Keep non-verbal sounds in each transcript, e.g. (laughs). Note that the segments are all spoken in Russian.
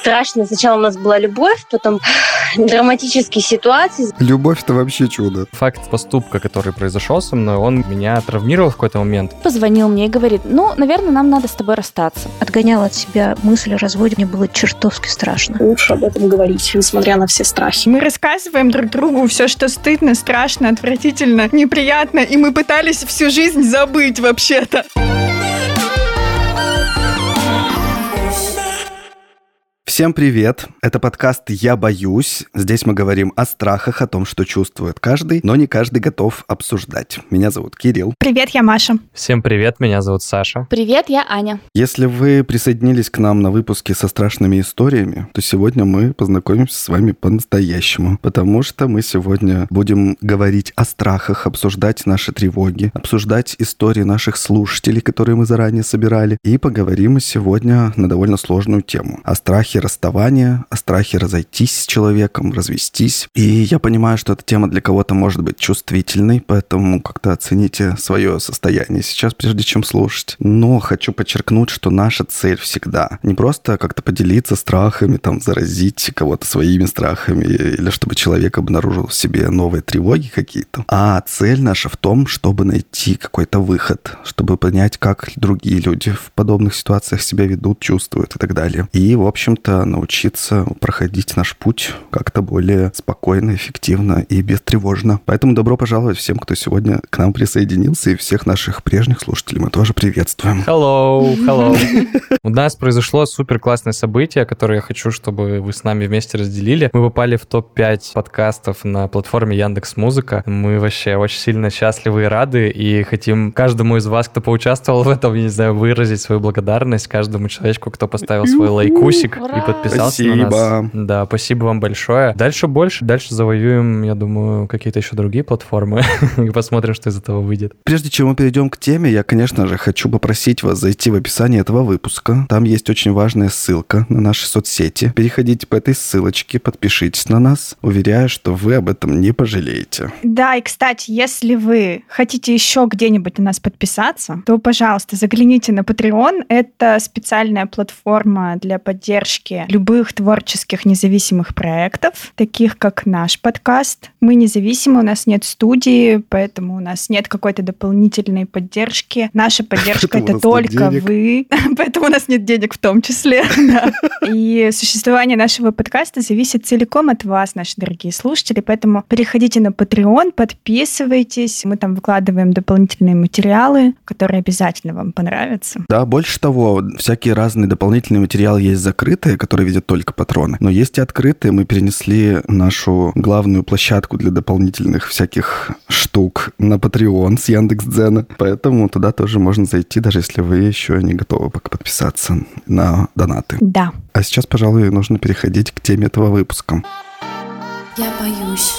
страшно. Сначала у нас была любовь, потом (sighs) драматические ситуации. Любовь — это вообще чудо. Факт поступка, который произошел со мной, он меня травмировал в какой-то момент. Позвонил мне и говорит, ну, наверное, нам надо с тобой расстаться. Отгонял от себя мысль о разводе, мне было чертовски страшно. Лучше об этом говорить, несмотря на все страхи. Мы рассказываем друг другу все, что стыдно, страшно, отвратительно, неприятно, и мы пытались всю жизнь забыть вообще-то. Всем привет! Это подкаст «Я боюсь». Здесь мы говорим о страхах, о том, что чувствует каждый, но не каждый готов обсуждать. Меня зовут Кирилл. Привет, я Маша. Всем привет, меня зовут Саша. Привет, я Аня. Если вы присоединились к нам на выпуске со страшными историями, то сегодня мы познакомимся с вами по-настоящему, потому что мы сегодня будем говорить о страхах, обсуждать наши тревоги, обсуждать истории наших слушателей, которые мы заранее собирали, и поговорим сегодня на довольно сложную тему — о страхе расставания, о страхе разойтись с человеком, развестись. И я понимаю, что эта тема для кого-то может быть чувствительной, поэтому как-то оцените свое состояние сейчас, прежде чем слушать. Но хочу подчеркнуть, что наша цель всегда не просто как-то поделиться страхами, там, заразить кого-то своими страхами, или чтобы человек обнаружил в себе новые тревоги какие-то, а цель наша в том, чтобы найти какой-то выход, чтобы понять, как другие люди в подобных ситуациях себя ведут, чувствуют и так далее. И, в общем-то, научиться проходить наш путь как-то более спокойно, эффективно и бестревожно. Поэтому добро пожаловать всем, кто сегодня к нам присоединился, и всех наших прежних слушателей мы тоже приветствуем. Hello, hello. (laughs) У нас произошло супер классное событие, которое я хочу, чтобы вы с нами вместе разделили. Мы попали в топ-5 подкастов на платформе Яндекс Музыка. Мы вообще очень сильно счастливы и рады, и хотим каждому из вас, кто поучаствовал в этом, я не знаю, выразить свою благодарность каждому человечку, кто поставил свой лайкусик и подписался спасибо. на нас. Да, спасибо вам большое. Дальше больше, дальше завоюем, я думаю, какие-то еще другие платформы (laughs) и посмотрим, что из этого выйдет. Прежде чем мы перейдем к теме, я, конечно же, хочу попросить вас зайти в описание этого выпуска. Там есть очень важная ссылка на наши соцсети. Переходите по этой ссылочке, подпишитесь на нас. Уверяю, что вы об этом не пожалеете. Да, и, кстати, если вы хотите еще где-нибудь на нас подписаться, то, пожалуйста, загляните на Patreon. Это специальная платформа для поддержки любых творческих независимых проектов, таких как наш подкаст. Мы независимы, у нас нет студии, поэтому у нас нет какой-то дополнительной поддержки. Наша поддержка это только вы, (laughs) поэтому у нас нет денег в том числе. (laughs) И существование нашего подкаста зависит целиком от вас, наши дорогие слушатели, поэтому переходите на Patreon, подписывайтесь, мы там выкладываем дополнительные материалы, которые обязательно вам понравятся. Да, больше того, всякие разные дополнительные материалы есть закрытые, которые видят только патроны. Но есть и открытые. Мы перенесли нашу главную площадку для дополнительных всяких штук на Patreon с Яндекс.Дзена. Поэтому туда тоже можно зайти, даже если вы еще не готовы пока подписаться на донаты. Да. А сейчас, пожалуй, нужно переходить к теме этого выпуска. Я боюсь.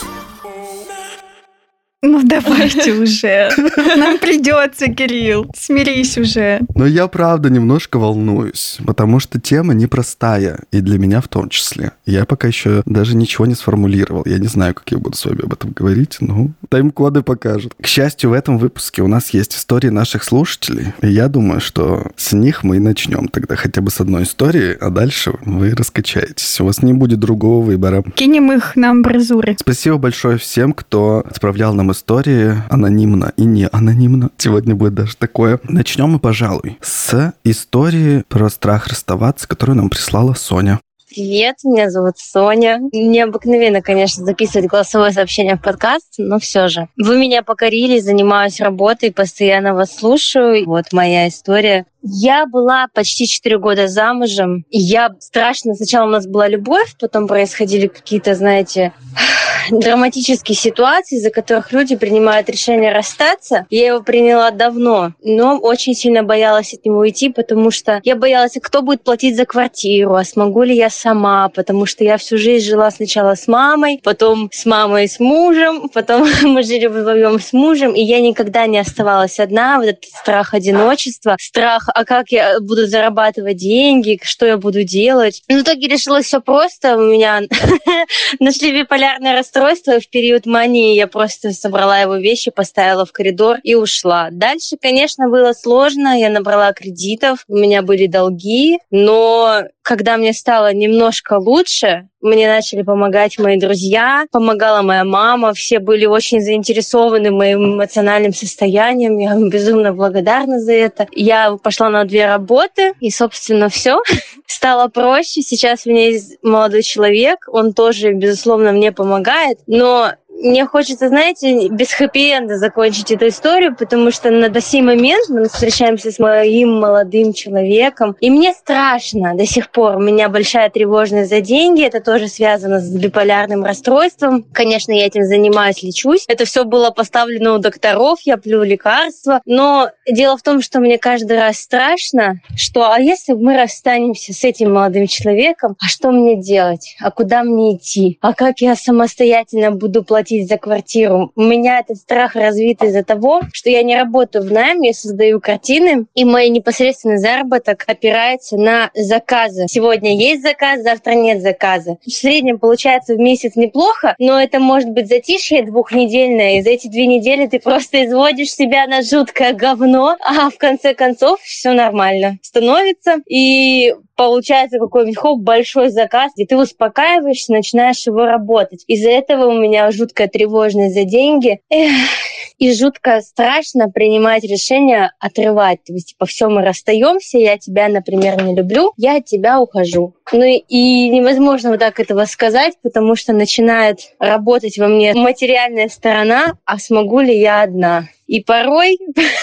Ну давайте (laughs) уже. Нам придется, Кирилл. Смирись уже. Но я правда немножко волнуюсь, потому что тема непростая, и для меня в том числе. Я пока еще даже ничего не сформулировал. Я не знаю, как я буду с вами об этом говорить, но тайм-коды покажут. К счастью, в этом выпуске у нас есть истории наших слушателей, и я думаю, что с них мы и начнем тогда хотя бы с одной истории, а дальше вы раскачаетесь. У вас не будет другого выбора. Кинем их на амбразуры. Спасибо большое всем, кто отправлял нам истории анонимно и не анонимно. Сегодня будет даже такое. Начнем мы, пожалуй, с истории про страх расставаться, которую нам прислала Соня. Привет, меня зовут Соня. Необыкновенно, конечно, записывать голосовое сообщение в подкаст, но все же. Вы меня покорили, занимаюсь работой, постоянно вас слушаю. Вот моя история. Я была почти 4 года замужем, и я страшно... Сначала у нас была любовь, потом происходили какие-то, знаете, драматические ситуации, из-за которых люди принимают решение расстаться. Я его приняла давно, но очень сильно боялась от него уйти, потому что я боялась, кто будет платить за квартиру, а смогу ли я сама, потому что я всю жизнь жила сначала с мамой, потом с мамой и с мужем, (laughs) потом мы жили вдвоем с мужем, и я никогда не оставалась одна. Вот этот страх одиночества, страх, а как я буду зарабатывать деньги, что я буду делать. Но в итоге решилось все просто. У меня (laughs) нашли биполярное расстройство расстройства, в период мании я просто собрала его вещи, поставила в коридор и ушла. Дальше, конечно, было сложно. Я набрала кредитов, у меня были долги, но когда мне стало немножко лучше, мне начали помогать мои друзья, помогала моя мама, все были очень заинтересованы моим эмоциональным состоянием, я им безумно благодарна за это. Я пошла на две работы, и, собственно, все. (laughs) Стало проще. Сейчас у меня есть молодой человек, он тоже, безусловно, мне помогает, но мне хочется, знаете, без хэппи-энда закончить эту историю, потому что на сей момент мы встречаемся с моим молодым человеком, и мне страшно до сих пор. У меня большая тревожность за деньги, это тоже связано с биполярным расстройством. Конечно, я этим занимаюсь, лечусь. Это все было поставлено у докторов, я плю лекарства, но дело в том, что мне каждый раз страшно, что а если мы расстанемся с этим молодым человеком, а что мне делать? А куда мне идти? А как я самостоятельно буду платить платить за квартиру. У меня этот страх развит из-за того, что я не работаю в найме, я создаю картины, и мой непосредственный заработок опирается на заказы. Сегодня есть заказ, завтра нет заказа. В среднем получается в месяц неплохо, но это может быть затишье двухнедельное, и за эти две недели ты просто изводишь себя на жуткое говно, а в конце концов все нормально становится. И получается какой-нибудь хоп, большой заказ, где ты успокаиваешься, начинаешь его работать. Из-за этого у меня жуткая тревожность за деньги. Эх, и жутко страшно принимать решение отрывать. То есть, типа, все, мы расстаемся, я тебя, например, не люблю, я от тебя ухожу. Ну и невозможно вот так этого сказать, потому что начинает работать во мне материальная сторона, а смогу ли я одна? И порой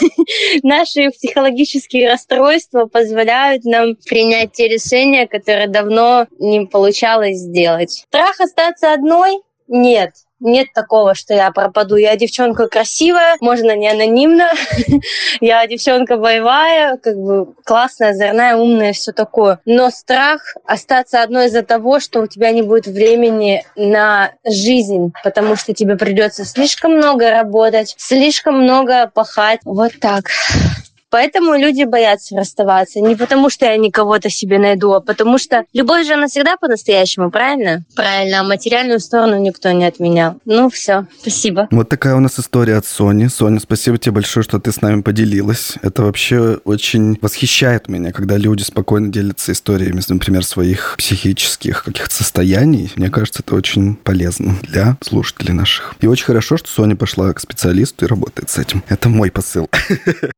(laughs) наши психологические расстройства позволяют нам принять те решения, которые давно не получалось сделать. Страх остаться одной? Нет. Нет такого, что я пропаду. Я девчонка красивая, можно не анонимно. (laughs) я девчонка боевая, как бы классная, озорная, умная, все такое. Но страх остаться одной из-за того, что у тебя не будет времени на жизнь, потому что тебе придется слишком много работать, слишком много пахать. Вот так. Поэтому люди боятся расставаться. Не потому, что я кого-то себе найду, а потому что любовь же она всегда по-настоящему, правильно? Правильно, а материальную сторону никто не отменял. Ну, все, спасибо. Вот такая у нас история от Сони. Соня, спасибо тебе большое, что ты с нами поделилась. Это вообще очень восхищает меня, когда люди спокойно делятся историями, например, своих психических каких-то состояний. Мне кажется, это очень полезно для слушателей наших. И очень хорошо, что Соня пошла к специалисту и работает с этим. Это мой посыл. (laughs)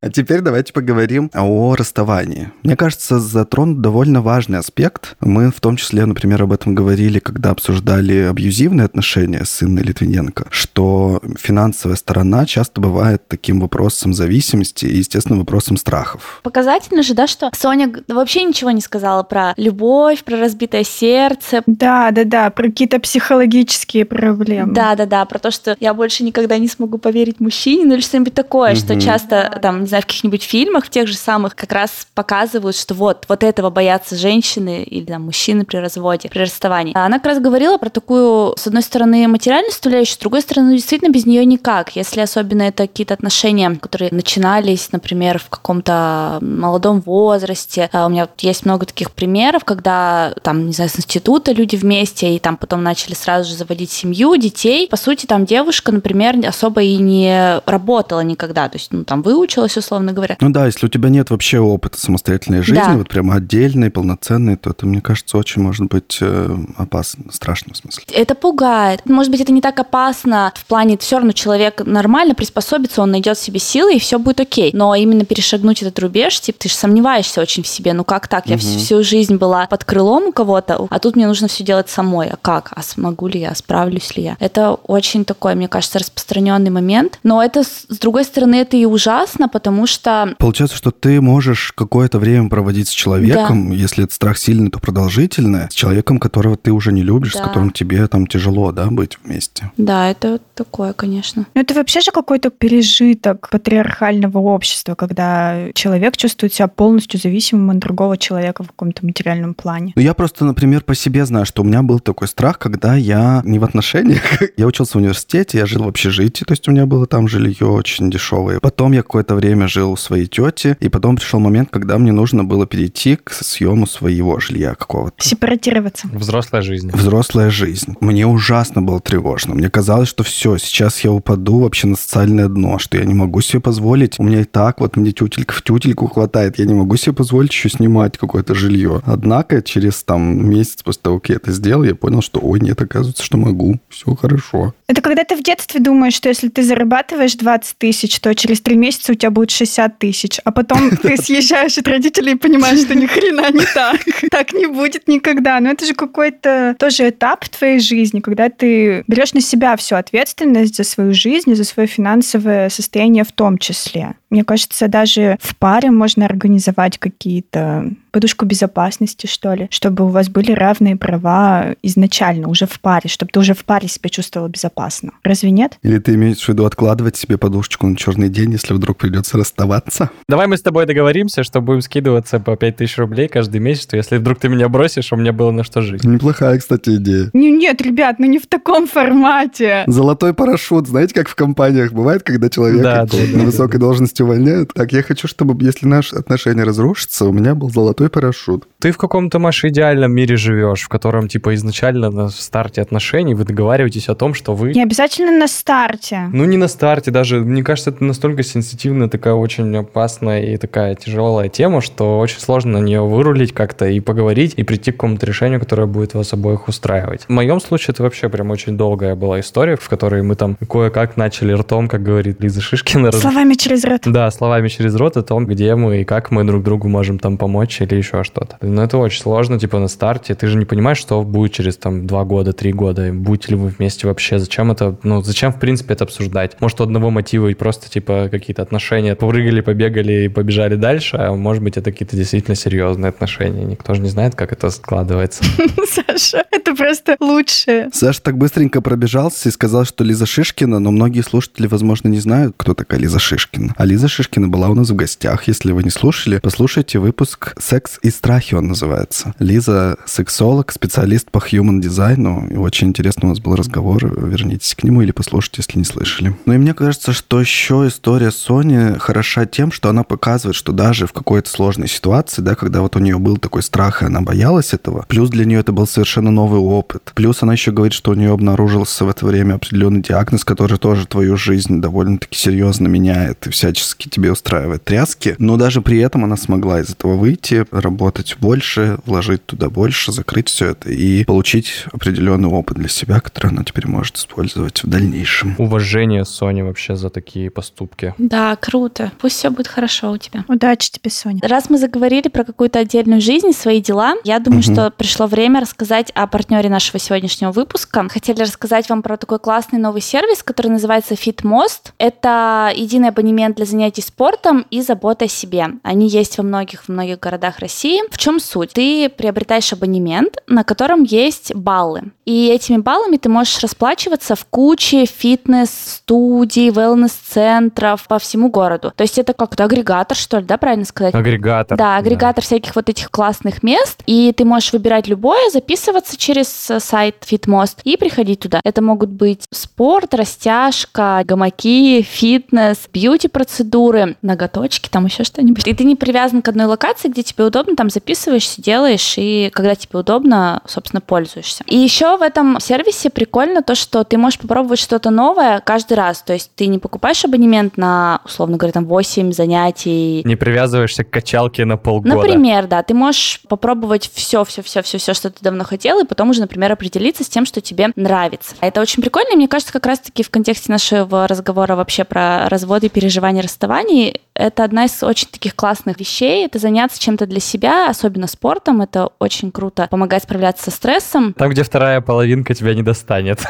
А теперь давай давайте поговорим о расставании. Мне кажется, затронут довольно важный аспект. Мы в том числе, например, об этом говорили, когда обсуждали абьюзивные отношения с Инной Литвиненко, что финансовая сторона часто бывает таким вопросом зависимости и, естественно, вопросом страхов. Показательно же, да, что Соня вообще ничего не сказала про любовь, про разбитое сердце. Да, да, да, про какие-то психологические проблемы. Да, да, да, про то, что я больше никогда не смогу поверить мужчине, ну или что-нибудь такое, угу. что часто, там, не знаю, в каких-нибудь фильмах, в тех же самых, как раз показывают, что вот, вот этого боятся женщины или там, мужчины при разводе, при расставании. Она как раз говорила про такую, с одной стороны, материальную составляющую, с другой стороны, действительно без нее никак. Если особенно это какие-то отношения, которые начинались, например, в каком-то молодом возрасте. А у меня есть много таких примеров, когда там, не знаю, с института люди вместе, и там потом начали сразу же заводить семью, детей. По сути, там девушка, например, особо и не работала никогда. То есть, ну, там выучилась, условно говоря. Ну да, если у тебя нет вообще опыта самостоятельной жизни, да. вот прямо отдельной, полноценной, то это, мне кажется, очень может быть э, опасно, страшно в смысле. Это пугает. Может быть, это не так опасно в плане, все равно человек нормально приспособится, он найдет себе силы, и все будет окей. Но именно перешагнуть этот рубеж, типа, ты же сомневаешься очень в себе. Ну как так? Я угу. всю, всю жизнь была под крылом у кого-то, а тут мне нужно все делать самой. А как? А смогу ли я? Справлюсь ли я? Это очень такой, мне кажется, распространенный момент. Но это, с другой стороны, это и ужасно, потому что Получается, что ты можешь какое-то время проводить с человеком, да. если этот страх сильный, то продолжительный, с человеком, которого ты уже не любишь, да. с которым тебе там тяжело, да, быть вместе. Да, это такое, конечно. Но это вообще же какой-то пережиток патриархального общества, когда человек чувствует себя полностью зависимым от другого человека в каком-то материальном плане. Ну, я просто, например, по себе знаю, что у меня был такой страх, когда я не в отношениях, (laughs) я учился в университете, я жил в общежитии, то есть у меня было там жилье очень дешевое. Потом я какое-то время жил у своей своей тети, и потом пришел момент, когда мне нужно было перейти к съему своего жилья какого-то. Сепаратироваться. Взрослая жизнь. Взрослая жизнь. Мне ужасно было тревожно. Мне казалось, что все, сейчас я упаду вообще на социальное дно, что я не могу себе позволить. У меня и так вот мне тютелька в тютельку хватает. Я не могу себе позволить еще снимать какое-то жилье. Однако через там месяц после того, как я это сделал, я понял, что ой, нет, оказывается, что могу. Все хорошо. Это когда ты в детстве думаешь, что если ты зарабатываешь 20 тысяч, то через три месяца у тебя будет 60 тысяч, а потом (laughs) ты съезжаешь от родителей и понимаешь, что ни хрена не так. (laughs) Так не будет никогда. Но это же какой-то тоже этап в твоей жизни, когда ты берешь на себя всю ответственность за свою жизнь и за свое финансовое состояние в том числе. Мне кажется, даже в паре можно организовать какие-то подушку безопасности, что ли, чтобы у вас были равные права изначально, уже в паре, чтобы ты уже в паре себя чувствовала безопасно. Разве нет? Или ты имеешь в виду откладывать себе подушечку на черный день, если вдруг придется расставаться? Давай мы с тобой договоримся, что будем скидываться по 5000 рублей каждый месяц, что если вдруг ты меня бросишь, у меня было на что жить. Неплохая, кстати, идея. Не- Нет, ребят, ну не в таком формате. Золотой парашют. Знаете, как в компаниях бывает, когда человека Да, да, на да, высокой должности увольняют? Так, я хочу, чтобы, если наши отношения разрушатся, у меня был золотой парашют. Ты в каком-то, Маш, идеальном мире живешь, в котором, типа, изначально на старте отношений вы договариваетесь о том, что вы... Не обязательно на старте. Ну, не на старте даже. Мне кажется, это настолько сенситивная, такая очень опасная и такая тяжелая тема, что очень сложно на нее вырулить как-то и поговорить, и прийти к какому-то решению, которое будет вас обоих устраивать. В моем случае это вообще прям очень долгая была история, в которой мы там кое-как начали ртом, как говорит Лиза Шишкина, раз- Словами через рот. Да, словами через рот о том, где мы и как мы друг другу можем там помочь или еще что-то. Но это очень сложно, типа на старте. Ты же не понимаешь, что будет через там два года, три года. Будете ли вы вместе вообще? Зачем это, ну, зачем в принципе это обсуждать? Может, у одного мотива и просто типа какие-то отношения. Попрыгали, побегали и побежали дальше, а может быть, это какие-то действительно серьезные отношения. Никто же не знает, как это складывается. (laughs) Саша, это просто лучшее. Саша так быстренько пробежался и сказал, что Лиза Шишкина, но многие слушатели, возможно, не знают, кто такая Лиза Шишкина. А Лиза Шишкина была у нас в гостях. Если вы не слушали, послушайте выпуск «Секс и страхи» он называется. Лиза — сексолог, специалист по human дизайну. И очень интересный у нас был разговор. Вернитесь к нему или послушайте, если не слышали. Ну и мне кажется, что еще история Сони хороша тем, что она показывает, что даже в какой-то сложной ситуации, да, когда вот у нее был такой страх, и она боялась этого, плюс для нее это был совершенно новый опыт. Плюс она еще говорит, что у нее обнаружился в это время определенный диагноз, который тоже твою жизнь довольно-таки серьезно меняет и всячески тебе устраивает тряски. Но даже при этом она смогла из этого выйти, работать больше, вложить туда больше, закрыть все это и получить определенный опыт для себя, который она теперь может использовать в дальнейшем. Уважение Сони вообще за такие поступки. Да, круто. Пусть все будет хорошо у тебя. Удачи тебе, Соня. Раз мы заговорили про какую-то отдельную жизнь, свои дела, я думаю, Мгм. что пришло время рассказать о партнере нашего сегодняшнего выпуска. Хотели рассказать вам про такой классный новый сервис, который называется FitMost. Это единый абонемент для занятий спортом и заботы о себе. Они есть во многих, в многих городах России. В чем суть? Ты приобретаешь абонемент, на котором есть баллы. И этими баллами ты можешь расплачиваться в куче фитнес-студий, wellness-центров по всему городу. То есть это как-то агрегатор, что ли, да, правильно сказать? Агрегатор. Да, агрегатор всяких вот этих классных мест, и ты можешь выбирать любое, записываться через э, сайт FitMost и приходить туда. Это могут быть спорт, растяжка, гамаки, фитнес, бьюти-процедуры, ноготочки, там еще что-нибудь. И ты не привязан к одной локации, где тебе удобно, там записываешься, делаешь, и когда тебе удобно, собственно, пользуешься. И еще в этом сервисе прикольно то, что ты можешь попробовать что-то новое каждый раз. То есть ты не покупаешь абонемент на, условно говоря, там 8 занятий, Не привязываешься к качалке на полгода. Например, да, ты можешь попробовать все, все, все, все, все, что ты давно хотел, и потом уже, например, определиться с тем, что тебе нравится. А Это очень прикольно, и мне кажется, как раз-таки в контексте нашего разговора вообще про разводы, переживания, расставаний, это одна из очень таких классных вещей. Это заняться чем-то для себя, особенно спортом. Это очень круто. Помогает справляться со стрессом. Там, где вторая половинка тебя не достанет.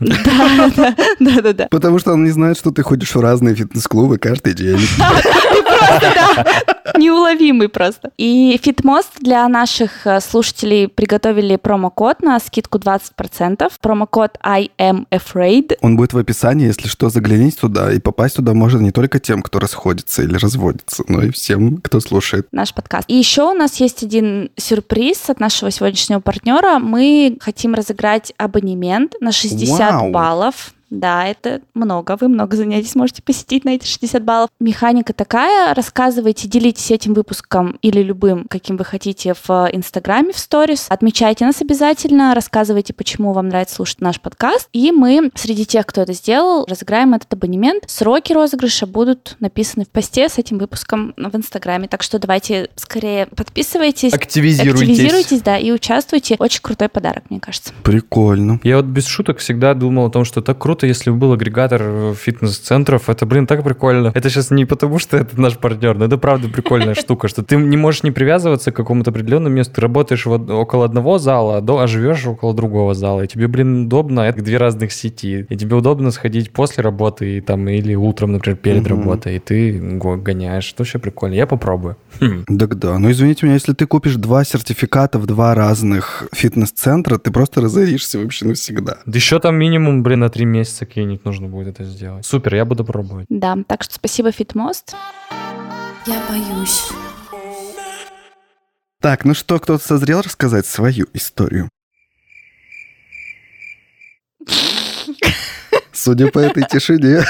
Да, да, да, да, да. Потому что он не знает, что ты ходишь в разные фитнес-клубы каждый день. (laughs) Неуловимый просто. И FitMost для наших э, слушателей приготовили промокод на скидку 20%. Промокод I am afraid. Он будет в описании, если что, загляните туда. И попасть туда можно не только тем, кто расходится или разводится, но и всем, кто слушает. наш подкаст. И еще у нас есть один сюрприз от нашего сегодняшнего партнера. Мы хотим разыграть абонемент на 60 Вау. баллов Да, это много. Вы много занятий сможете посетить на эти 60 баллов. Механика такая. Рассказывайте, делитесь этим выпуском или любым, каким вы хотите, в Инстаграме, в сторис. Отмечайте нас обязательно, рассказывайте, почему вам нравится слушать наш подкаст. И мы среди тех, кто это сделал, разыграем этот абонемент. Сроки розыгрыша будут написаны в посте с этим выпуском в Инстаграме. Так что давайте скорее подписывайтесь. Активизируйтесь. Активизируйтесь, да, и участвуйте. Очень крутой подарок, мне кажется. Прикольно. Я вот без шуток всегда думал о том, что так круто, если бы был агрегатор э, фитнес-центров. Это, блин, так прикольно. Это сейчас не потому, что это наш партнер, но это правда прикольная (laughs) штука, что ты не можешь не привязываться к какому-то определенному месту. Ты работаешь вот около одного зала, а а живешь около другого зала. И тебе, блин, удобно. Это две разных сети. И тебе удобно сходить после работы и там или утром, например, перед работой. И ты го- гоняешь. Это вообще прикольно. Я попробую. Хм. Так да. Но извините меня, если ты купишь два сертификата в два разных фитнес-центра, ты просто разоришься вообще навсегда. Да еще там минимум, блин, на три месяца кинуть нужно будет это сделать. Супер, я буду пробовать. Да, так что спасибо, Фитмост. Я боюсь. Так, ну что, кто-то созрел рассказать свою историю? (laughs) Судя по этой тишине,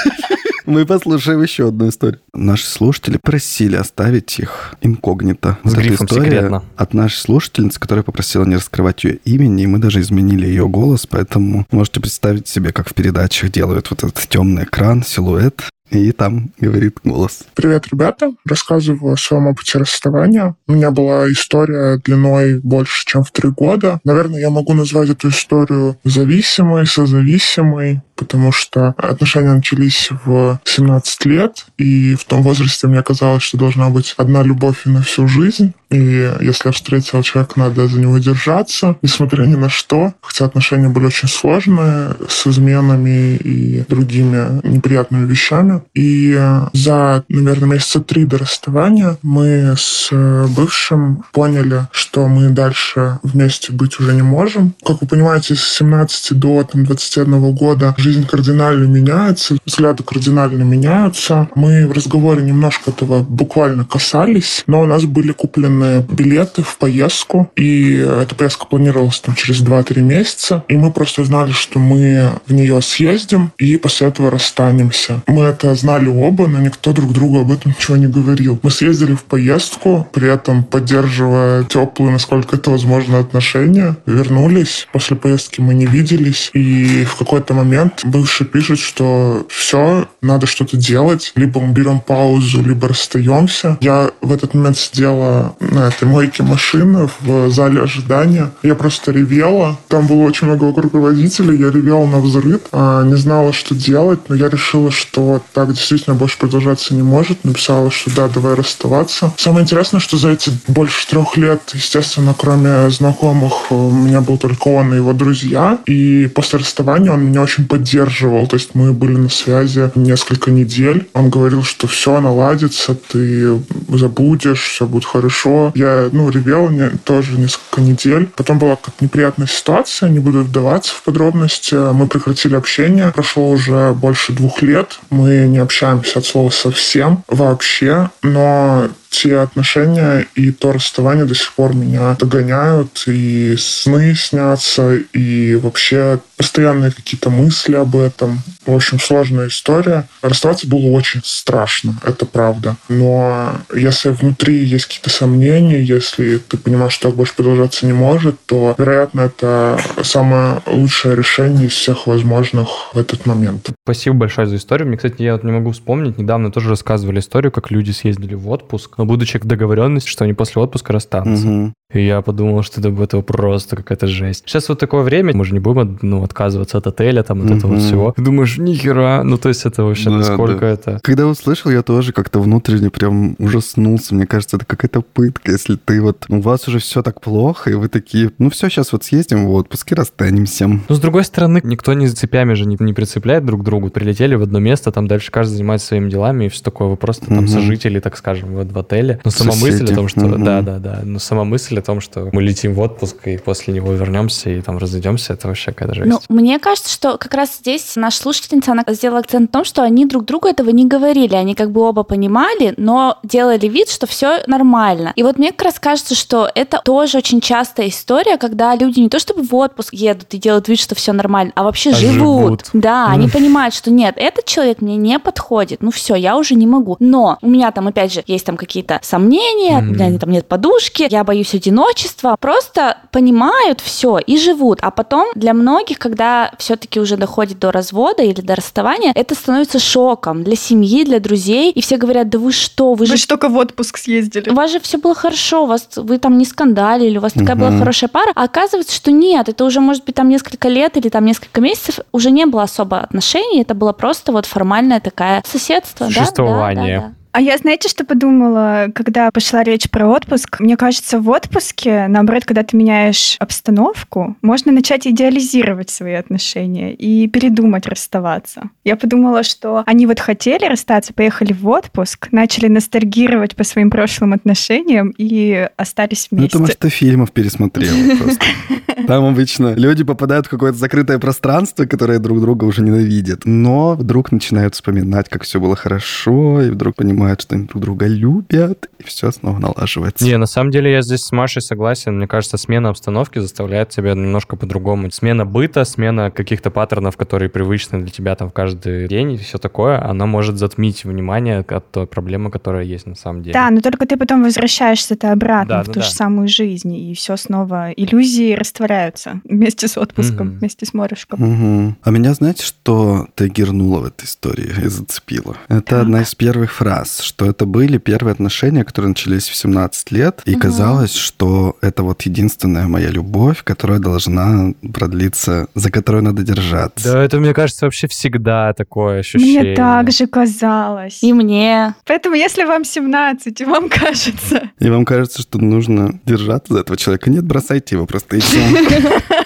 мы послушаем еще одну историю. Наши слушатели просили оставить их инкогнито. С эта грифом история «секретно». от нашей слушательницы, которая попросила не раскрывать ее имени, и мы даже изменили ее голос, поэтому можете представить себе, как в передачах делают вот этот темный экран, силуэт, и там говорит голос. Привет, ребята. Рассказываю о своем опыте расставания. У меня была история длиной больше, чем в три года. Наверное, я могу назвать эту историю зависимой, созависимой, потому что отношения начались в 17 лет, и в том возрасте мне казалось, что должна быть одна любовь и на всю жизнь. И если я встретил человека, надо за него держаться, несмотря ни на что. Хотя отношения были очень сложные, с изменами и другими неприятными вещами. И э, за, наверное, месяца три до расставания мы с э, бывшим поняли, что мы дальше вместе быть уже не можем. Как вы понимаете, с 17 до там, 21 года жизнь кардинально меняется, взгляды кардинально меняются. Мы в разговоре немножко этого буквально касались, но у нас были куплены билеты в поездку, и эта поездка планировалась там через 2-3 месяца, и мы просто знали, что мы в нее съездим, и после этого расстанемся. Мы это знали оба, но никто друг другу об этом ничего не говорил. Мы съездили в поездку, при этом поддерживая теплые, насколько это возможно, отношения. Вернулись. После поездки мы не виделись. И в какой-то момент бывший пишет, что все, надо что-то делать. Либо мы берем паузу, либо расстаемся. Я в этот момент сидела на этой мойке машины в зале ожидания. Я просто ревела. Там было очень много вокруг родителей. Я ревела на взрыв. А, не знала, что делать, но я решила, что так действительно больше продолжаться не может. Написала, что да, давай расставаться. Самое интересное, что за эти больше трех лет, естественно, кроме знакомых, у меня был только он и его друзья. И после расставания он меня очень поддерживал. То есть мы были на связи несколько недель. Он говорил, что все наладится, ты забудешь, все будет хорошо. Я, ну, ревел не- тоже несколько недель. Потом была как неприятная ситуация, не буду вдаваться в подробности. Мы прекратили общение. Прошло уже больше двух лет. Мы не общаемся от слова совсем вообще. Но те отношения и то расставание до сих пор меня догоняют, и сны снятся, и вообще постоянные какие-то мысли об этом. В общем, сложная история. Расставаться было очень страшно, это правда. Но если внутри есть какие-то сомнения, если ты понимаешь, что так больше продолжаться не может, то, вероятно, это самое лучшее решение из всех возможных в этот момент. Спасибо большое за историю. Мне, кстати, я вот не могу вспомнить. Недавно тоже рассказывали историю, как люди съездили в отпуск, но будучи к договоренности, что они после отпуска расстанутся. Мгм. И я подумал, что это, это просто какая-то жесть. Сейчас вот такое время, мы же не будем ну, отказываться от отеля, там, от этого Мгм. всего. Ты думаешь, нихера, ну то есть это вообще Да, насколько да. это... Когда услышал, я тоже как-то внутренне прям ужаснулся. Мне кажется, это какая-то пытка, если ты вот... У вас уже все так плохо, и вы такие, ну все, сейчас вот съездим в отпуск и расстанемся. Но с другой стороны, никто не цепями же не, не прицепляет друг к другу. Прилетели в одно место, там дальше каждый занимается своими делами и все такое. Вы просто там Мгм. сожители, так скажем, в, в отеле. Но сама Соседи. мысль о том, что... Мгм. Да, да, да. Но сама мысль о том, что мы летим в отпуск, и после него вернемся, и там разойдемся, это вообще какая-то жесть. Ну, мне кажется, что как раз здесь наша слушательница, она сделала акцент на том, что они друг другу этого не говорили. Они как бы оба понимали, но делали вид, что все нормально. И вот мне как раз кажется, что это тоже очень частая история, когда люди не то чтобы в отпуск едут и делают вид, что все нормально, а вообще А живут. живут. Да, они понимают, что нет, этот человек мне не подходит. Ну все, я уже не могу. Но у меня там, опять же, есть там какие-то сомнения, у меня там нет подушки, я боюсь одиночества. Просто понимают все и живут. А потом для многих, когда все-таки уже доходит до развода или до расставания, это становится шоком для семьи, для друзей. И все говорят, да вы что, вы Вы же же только в отпуск съездили. у вас же все было хорошо, у вас вы там не скандалили, у вас такая была Мгм. хорошая пара. А оказывается, что нет, это уже может быть там несколько лет или там несколько месяцев уже не было особо отношений, это было просто вот формальное такая соседство. да, да, Существование. да, да. А я, знаете, что подумала, когда пошла речь про отпуск? Мне кажется, в отпуске, наоборот, когда ты меняешь обстановку, можно начать идеализировать свои отношения и передумать расставаться. Я подумала, что они вот хотели расстаться, поехали в отпуск, начали ностальгировать по своим прошлым отношениям и остались Ну, вместе. это, может, ты фильмов пересмотрела просто. (laughs) Там обычно люди попадают в какое-то закрытое пространство, которое друг друга уже ненавидят. Но вдруг начинают вспоминать, как все было хорошо, и вдруг понимают, что они друг друга любят, и все снова налаживается. Не, на самом деле я здесь с Машей согласен. Мне кажется, смена обстановки заставляет тебя немножко по-другому. Смена быта, смена каких-то паттернов, которые привычны для тебя там в каждый день и все такое, она может затмить внимание от той проблемы, которая есть на самом деле. Да, но только ты потом возвращаешься-то обратно Да, в да, ту да. же самую жизнь, и все снова иллюзии растворяются вместе с отпуском, Мгм. вместе с морешком. Мгм. А меня, знаете, что триггернуло в этой истории и зацепило? Это Так. одна из первых фраз, что это были первые отношения, которые начались в 17 лет, и Мгм. казалось, что это вот единственная моя любовь, которая должна продлиться, за которую надо держаться. Да, это, мне кажется, вообще всегда такое ощущение. Мне так же казалось. И мне. Поэтому, если вам 17, и вам кажется, И вам кажется, что нужно держаться за этого человека. Нет, бросайте его просто и все. (laughs)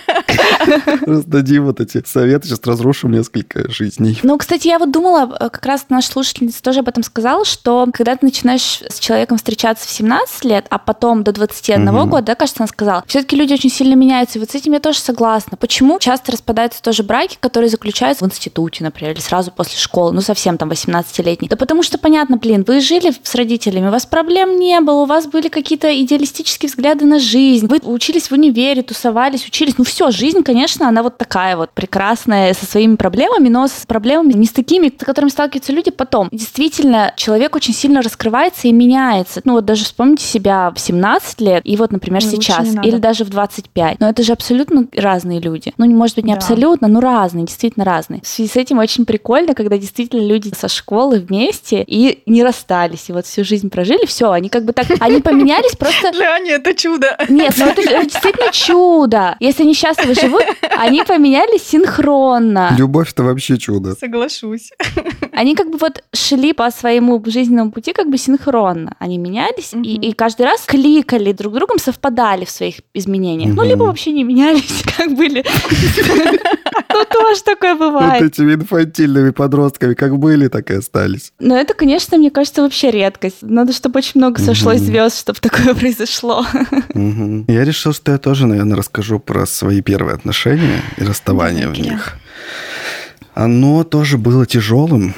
(laughs) Раздадим вот эти советы, сейчас разрушим несколько жизней. Ну, кстати, я вот думала, э, как раз наша слушательница тоже об этом сказала, что когда ты начинаешь с человеком встречаться в 17 лет, а потом до 21 Мгм. года, да, кажется, она сказала, все-таки люди очень сильно меняются, и вот с этим я тоже согласна. Почему часто распадаются тоже браки, которые заключаются в институте, например, или сразу после школы, ну, совсем там 18-летний? Да потому что, понятно, блин, вы жили с родителями, у вас проблем не было, у вас были какие-то идеалистические взгляды на жизнь, вы учились в универе, тусовались, учились, ну, все, жизнь, конечно, она вот такая вот прекрасная, со своими проблемами, но с проблемами не с такими, с которыми сталкиваются люди потом. Действительно, человек очень сильно раскрывается и меняется. Ну вот даже вспомните себя в 17 лет, и вот, например, лучше сейчас, или даже в 25. Но это же абсолютно разные люди. Ну, может быть, не Да. абсолютно, но разные, действительно разные. В связи с этим очень прикольно, когда действительно люди со школы вместе и не расстались, и вот всю жизнь прожили, все, они как бы так, они поменялись просто (laughs) для Ани это чудо. нет, ну это действительно чудо. Если они счастливы живут, они поменялись синхронно. Любовь это вообще чудо. Соглашусь. Они как бы вот шли по своему жизненному пути как бы синхронно. Они менялись и, Мгм. и каждый раз кликали друг с другом, совпадали в своих изменениях. Ну, Мгм. либо вообще не менялись, (laughs) как были. Ну, тоже такое Вот бывает. этими инфантильными подростками как были, так и остались. Но это, конечно, мне кажется, вообще редкость. Надо, чтобы очень много сошлось звезд, чтобы такое (laughs) произошло. Я решил, что я тоже, наверное, расскажу про свои первые отношения и расставание в них. Оно тоже было тяжелым.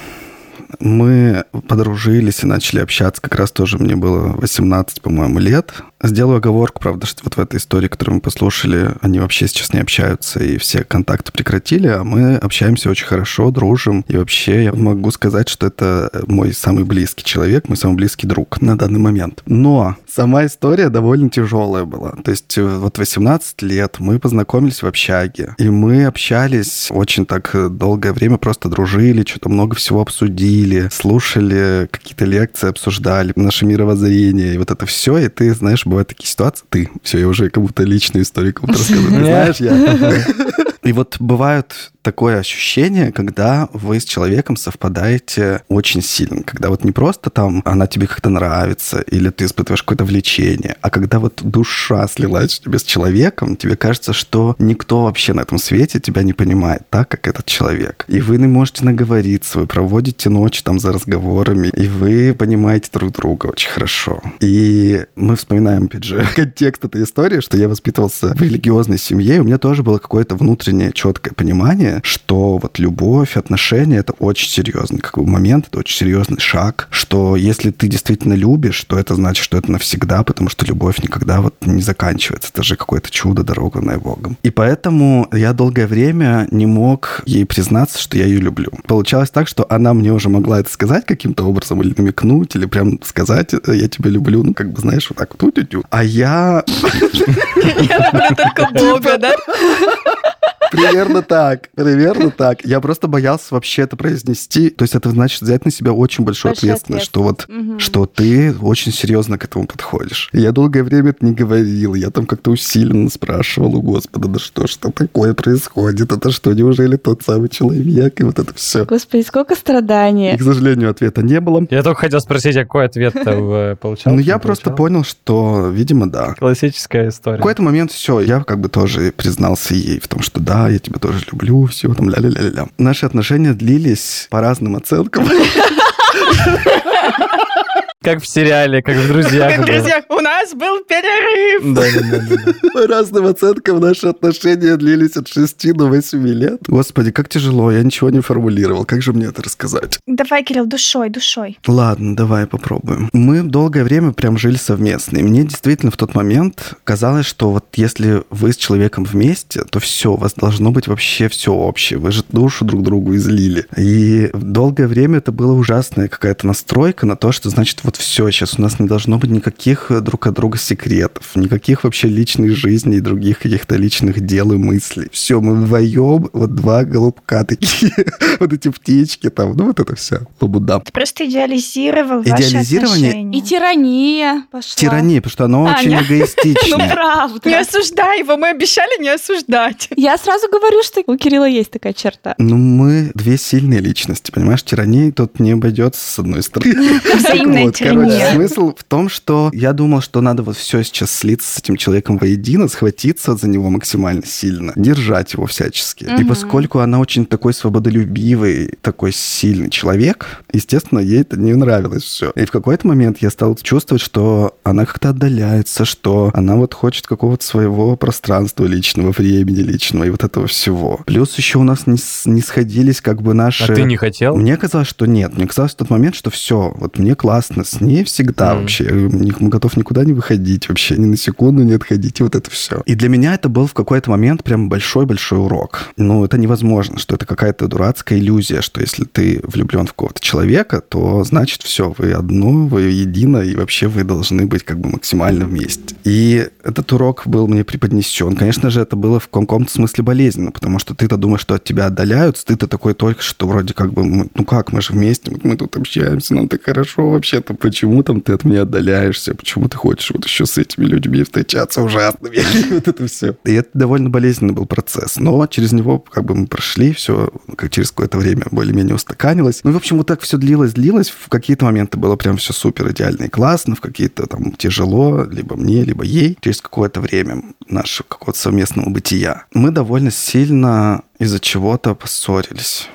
Мы подружились и начали общаться. Как раз тоже мне было 18, по-моему, лет. Сделаю оговорку, правда, что вот в этой истории, которую мы послушали, они вообще сейчас не общаются, и все контакты прекратили, а мы общаемся очень хорошо, дружим. И вообще я могу сказать, что это мой самый близкий человек, мой самый близкий друг на данный момент. Но сама история довольно тяжелая была. То есть э, вот 18 лет мы познакомились в общаге, и мы общались очень так э, долгое время, просто дружили, что-то много всего обсудили, слушали какие-то лекции, обсуждали наше мировоззрение, и вот это все, и ты, знаешь, бывают такие ситуации, ты, все, я уже как будто личную историю кому-то (laughs) рассказываю, Ты знаешь, я... (laughs) И вот бывают такое ощущение, когда вы с человеком совпадаете очень сильно. Когда вот не просто там она тебе как-то нравится, или ты испытываешь какое-то влечение, а когда вот душа слилась тебе с человеком, тебе кажется, что никто вообще на этом свете тебя не понимает так, как этот человек. И вы не можете наговориться, вы проводите ночь там за разговорами, и вы понимаете друг друга очень хорошо. И мы вспоминаем, опять же, (laughs) контекст этой истории, что я воспитывался в религиозной семье, и у меня тоже было какое-то внутреннее четкое понимание, что вот любовь, отношения — это очень серьезный как бы момент, это очень серьезный шаг, что если ты действительно любишь, то это значит, что это навсегда, потому что любовь никогда вот не заканчивается. Это же какое-то чудо, дарованное Богом. И поэтому я долгое время не мог ей признаться, что я ее люблю. Получалось так, что она мне уже могла это сказать каким-то образом, или намекнуть, или прям сказать, я тебя люблю, ну, как бы, знаешь, вот так, ту-тю-тю. А я... Я только Бога, да? (laughs) Примерно так, примерно так. Я просто боялся вообще это произнести. То есть это значит взять на себя очень большую Большая ответственность, что вот, что ты очень серьезно к этому подходишь. И я долгое время это не говорил. Я там как-то усиленно спрашивал у Господа, да что там такое происходит? Это что, неужели тот самый человек? И вот это все. Господи, сколько И, страдания. к сожалению, ответа не было. Я только хотел спросить, а какой ответ-то вы получал? Ну, я просто понял, что, видимо, да. Классическая история. В какой-то момент все, я как бы тоже признался ей в том, что да, я тебя тоже люблю, все там ля-ля-ля-ля. Наши отношения длились по разным оценкам. (laughs) Как в сериале, как в «Друзьях». Как, было. друзья, у нас был перерыв. Да, да, да, да, да. По разным оценкам наши отношения длились от 6 до 8 лет. Господи, как тяжело, я ничего не формулировал. Как же мне это рассказать? Давай, Кирилл, душой, душой. Ладно, давай попробуем. Мы долгое время прям жили совместно. И мне действительно в тот момент казалось, что вот если вы с человеком вместе, то все, у вас должно быть вообще все общее. Вы же душу друг другу излили. И долгое время это была ужасная какая-то настройка на то, что значит вот все, сейчас у нас не должно быть никаких друг от друга секретов, никаких вообще личных жизней, других каких-то личных дел и мыслей. Все, мы вдвоем, вот два голубка такие, (laughs) вот эти птички там, ну вот это все, лабуда. Ты просто идеализировал ваши Идеализирование? отношения. И тирания пошла. Тирания, потому что оно очень Аня. (laughs) Ну, правда. Не осуждай его, мы обещали не осуждать. Я сразу говорю, что у Кирилла есть такая черта. Ну, мы две сильные личности, понимаешь? Тирания тут не обойдется с одной стороны. Взаимная (laughs) короче, смысл в том, что я думал, что надо вот все сейчас слиться с этим человеком воедино, схватиться за него максимально сильно, держать его всячески. И Мгм. поскольку она очень такой свободолюбивый, такой сильный человек, естественно, ей это не нравилось все. И в какой-то момент я стал чувствовать, что она как-то отдаляется, что она вот хочет какого-то своего пространства личного, времени личного и вот этого всего. Плюс еще у нас не, не сходились как бы наши... А ты не хотел? Мне казалось, что нет. Мне казалось в тот момент, что все, вот мне классно с ней всегда Мгм. вообще. Не- готов никуда не выходить вообще, ни на секунду не отходить, и вот это все. И для меня это был в какой-то момент прям большой-большой урок. Ну, это невозможно, что это какая-то дурацкая иллюзия, что если ты влюблен в какого-то человека, то значит все, вы одно, вы едино, и вообще вы должны быть как бы максимально вместе. И этот урок был мне преподнесен. Конечно же, это было в каком-то смысле болезненно, потому что ты-то думаешь, что от тебя отдаляются, ты-то такой только что вроде как бы, ну как, мы же вместе, мы тут общаемся, нам так хорошо вообще-то. Почему там ты от меня отдаляешься? Почему ты хочешь вот еще с этими людьми встречаться ужасными? Вот это все. И это довольно болезненный был процесс. Но через него как бы мы прошли, все как через какое-то время более-менее устаканилось. Ну, в общем, вот так все длилось, длилось. В какие-то моменты было прям все супер идеально и классно, в какие-то там тяжело, либо мне, либо ей. Через какое-то время нашего какого-то совместного бытия. Мы довольно сильно из-за чего-то поссорились.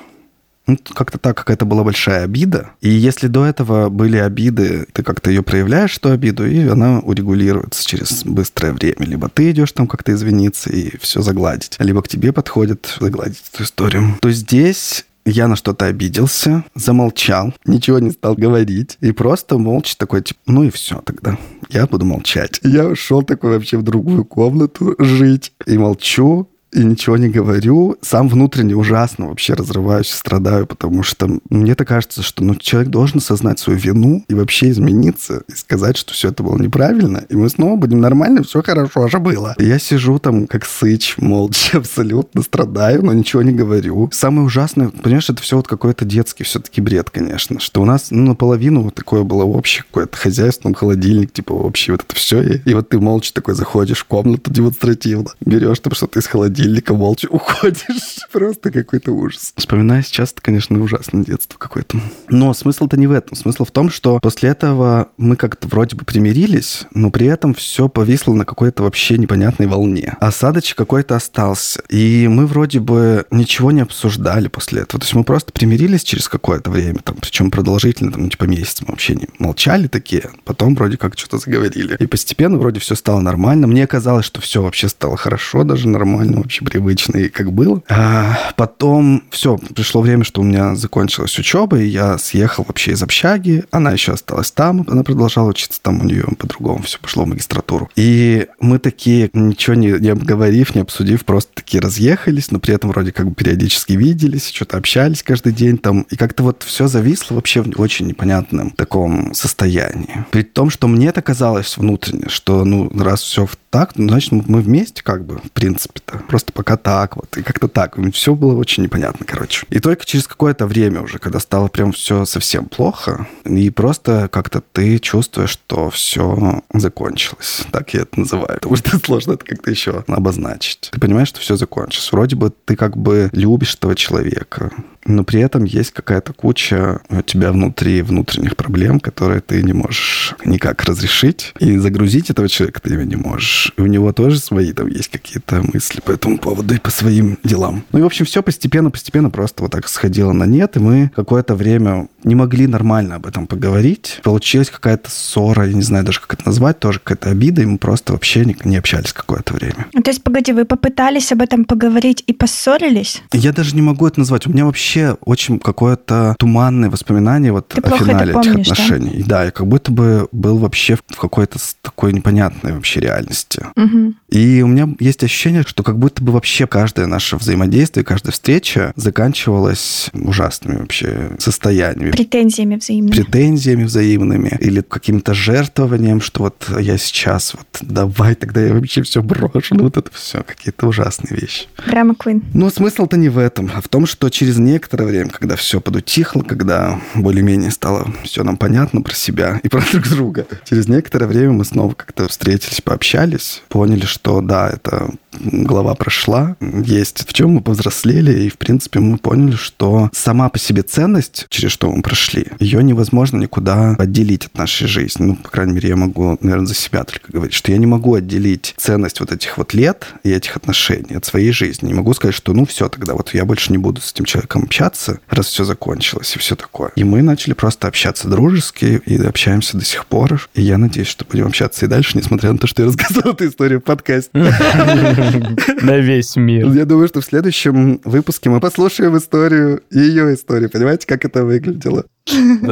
Ну, как-то так, какая-то была большая обида. И если до этого были обиды, ты как-то ее проявляешь, эту обиду, и она урегулируется через быстрое время. Либо ты идешь там как-то извиниться и все загладить, либо к тебе подходит загладить эту историю. То здесь я на что-то обиделся, замолчал, ничего не стал говорить, и просто молча такой, типа, ну и все тогда, я буду молчать. Я ушел такой вообще в другую комнату жить, и молчу, и ничего не говорю. Сам внутренне ужасно вообще разрываюсь страдаю, потому что мне-то кажется, что ну, человек должен осознать свою вину и вообще измениться, и сказать, что все это было неправильно, и мы снова будем нормально, все хорошо же было. И я сижу там как сыч, молча, (laughs) абсолютно страдаю, но ничего не говорю. Самое ужасное, понимаешь, это все вот какой-то детский все-таки бред, конечно, что у нас ну, наполовину вот такое было общее какое-то хозяйство, ну, холодильник, типа общий вот это все. И, и вот ты молча такой заходишь в комнату демонстративно, берешь там что-то из холодильника, холодильника молча уходишь. (laughs) Просто какой-то ужас. Вспоминая сейчас, это, конечно, ужасное детство какое-то. Но смысл-то не в этом. Смысл в том, что после этого мы как-то вроде бы примирились, но при этом все повисло на какой-то вообще непонятной волне. Осадочек какой-то остался. И мы вроде бы ничего не обсуждали после этого. То есть мы просто примирились через какое-то время, там, причем продолжительно, там, типа месяц мы вообще не молчали такие, потом вроде как что-то заговорили. И постепенно вроде все стало нормально. Мне казалось, что все вообще стало хорошо, даже нормально, вообще привычно, и как было. А потом все, пришло время, что у меня закончилась учеба, и я съехал вообще из общаги. Она еще осталась там, она продолжала учиться там у нее по-другому, все пошло в магистратуру. И мы такие, ничего не, не обговорив, не обсудив, просто такие разъехались, но при этом вроде как бы периодически виделись, что-то общались каждый день там. И как-то вот все зависло вообще в очень непонятном таком состоянии. При том, что мне это казалось внутренне, что ну раз все так, значит мы вместе как бы, в принципе-то. Просто пока так вот. И как-то так. Все было очень непонятно, короче. И только через какое-то время уже, когда стало прям все совсем плохо, и просто как-то ты чувствуешь, что все закончилось. Так я это называю. Потому что сложно это как-то еще обозначить. Ты понимаешь, что все закончилось. Вроде бы ты как бы любишь этого человека, но при этом есть какая-то куча у тебя внутри внутренних проблем, которые ты не можешь никак разрешить. И загрузить этого человека ты не можешь. И у него тоже свои там есть какие-то мысли по этому поводу и по своим делам. Ну и, в общем, все постепенно-постепенно просто вот так сходило на нет, и мы какое-то время не могли нормально об этом поговорить. Получилась какая-то ссора, я не знаю даже, как это назвать, тоже какая-то обида, и мы просто вообще не, не общались какое-то время. То есть, погоди, вы попытались об этом поговорить и поссорились? Я даже не могу это назвать. У меня вообще очень какое-то туманное воспоминание вот Ты о финале помнишь, этих отношений. Да? да, я как будто бы был вообще в какой-то такой непонятной вообще реальности. Угу. И у меня есть ощущение, что как будто бы вообще каждое наше взаимодействие, каждая встреча заканчивалась ужасными вообще состояниями. Претензиями взаимными. Претензиями взаимными. Или каким-то жертвованием, что вот я сейчас вот давай тогда я вообще все брошу. Ну вот это все какие-то ужасные вещи. Драма Квин. Ну смысл-то не в этом, а в том, что через некоторое время, когда все подутихло, когда более-менее стало все нам понятно про себя и про друг друга, через некоторое время мы снова как-то встретились, пообщались, поняли, что да, это глава прошла, есть в чем мы повзрослели, и, в принципе, мы поняли, что сама по себе ценность, через что мы прошли, ее невозможно никуда отделить от нашей жизни. Ну, по крайней мере, я могу, наверное, за себя только говорить, что я не могу отделить ценность вот этих вот лет и этих отношений от своей жизни. Не могу сказать, что ну все, тогда вот я больше не буду с этим человеком общаться, раз все закончилось и все такое. И мы начали просто общаться дружески и общаемся до сих пор. И я надеюсь, что будем общаться и дальше, несмотря на то, что я рассказал (laughs) эту историю в подкасте. (laughs) На весь мир. Я думаю, что в следующем выпуске мы послушаем историю, ее историю. Понимаете, как это выглядело?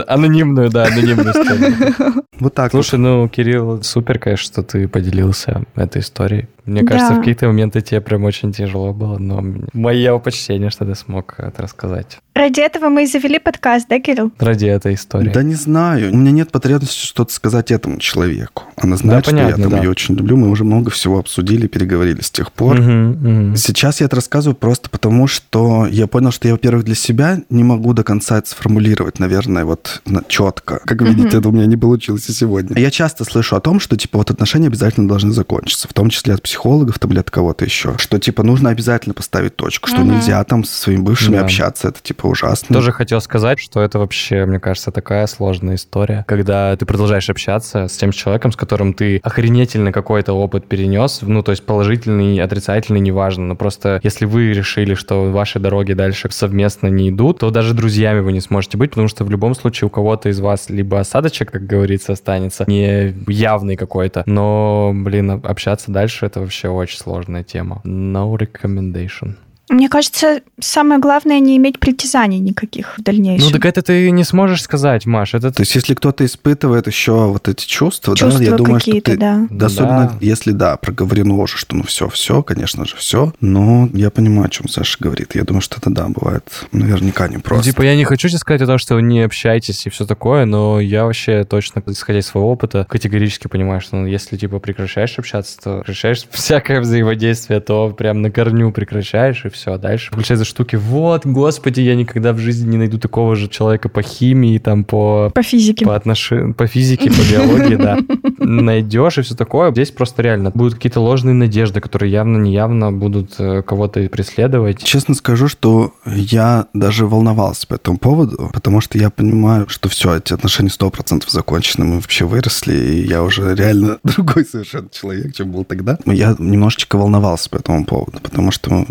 Анонимную, да, анонимную историю. (laughs) Вот так Слушай, ну, Кирилл, супер, конечно, что ты поделился этой историей. Мне кажется, Да. в какие-то моменты тебе прям очень тяжело было, но мое почтение, что ты смог это рассказать. Ради этого мы и завели подкаст, да, Кирилл? Ради этой истории. Да не знаю. У меня нет потребности что-то сказать этому человеку. Она знает, что понятно, я там да. ее очень люблю. Мы уже много всего обсудили, переговорили с тех пор. Мгм, мгм. Сейчас я это рассказываю просто потому, что я понял, что я, во-первых, для себя не могу до конца это сформулировать, наверное, вот на- четко. Как вы видите, это у меня не получилось и сегодня. Я часто слышу о том, что, типа, вот отношения обязательно должны закончиться, в том числе от психологов там, или от кого-то еще. Что, типа, нужно обязательно поставить точку, что нельзя там со своими бывшими Да. общаться, это, типа, ужасно. Тоже хотел сказать, что это вообще, мне кажется, такая сложная история, когда ты продолжаешь общаться с тем человеком, с которым ты охренительно какой-то опыт перенес, ну, то есть положительный, отрицательный, неважно, но просто если вы решили, что ваши дороги дальше совместно не идут, то даже друзьями вы не сможете быть, потому что в любом случае у кого-то из вас либо осадочек, как говорится, останется, не явный какой-то, но, блин, общаться дальше это вообще очень сложная тема. No recommendation. Мне кажется, самое главное не иметь притязаний никаких в дальнейшем. Ну, так это ты не сможешь сказать, Маш, это То есть, если кто-то испытывает еще вот эти чувства, Чувства да, я думаю, что какие-то, ты... да. Да, особенно Да. если, да, проговорено уже, что ну все, все, конечно же, все. Но я понимаю, о чем Саша говорит. Я думаю, что это, да, бывает наверняка Ну, непросто. типа, я не хочу тебе сказать о том, что вы не общаетесь и все такое, но я вообще точно, исходя из своего опыта, категорически понимаю, что ну, если, типа, прекращаешь общаться, то прекращаешь (laughs) всякое взаимодействие, то прям на корню прекращаешь, и все, дальше включаются штуки, вот, господи, я никогда в жизни не найду такого же человека по химии, там, по... По физике. По, отнош... по физике, по биологии, да. (laughs) Найдешь и все такое. Здесь просто реально будут какие-то ложные надежды, которые явно-неявно будут э, кого-то преследовать. Честно скажу, что я даже волновался по этому поводу, потому что я понимаю, что все, эти отношения сто процентов закончены, мы вообще выросли, и я уже реально (laughs) другой совершенно человек, чем был тогда. Но я немножечко волновался по этому поводу, потому что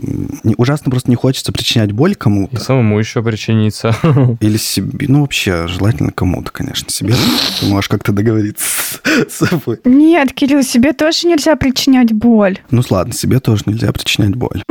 ужасно просто не хочется причинять боль кому-то. И самому еще причиниться. (laughs) Или себе, ну вообще, желательно кому-то, конечно, себе. Ты можешь как-то договориться с собой. Нет, Кирилл, себе тоже нельзя причинять боль. Ну ладно, себе тоже нельзя причинять боль.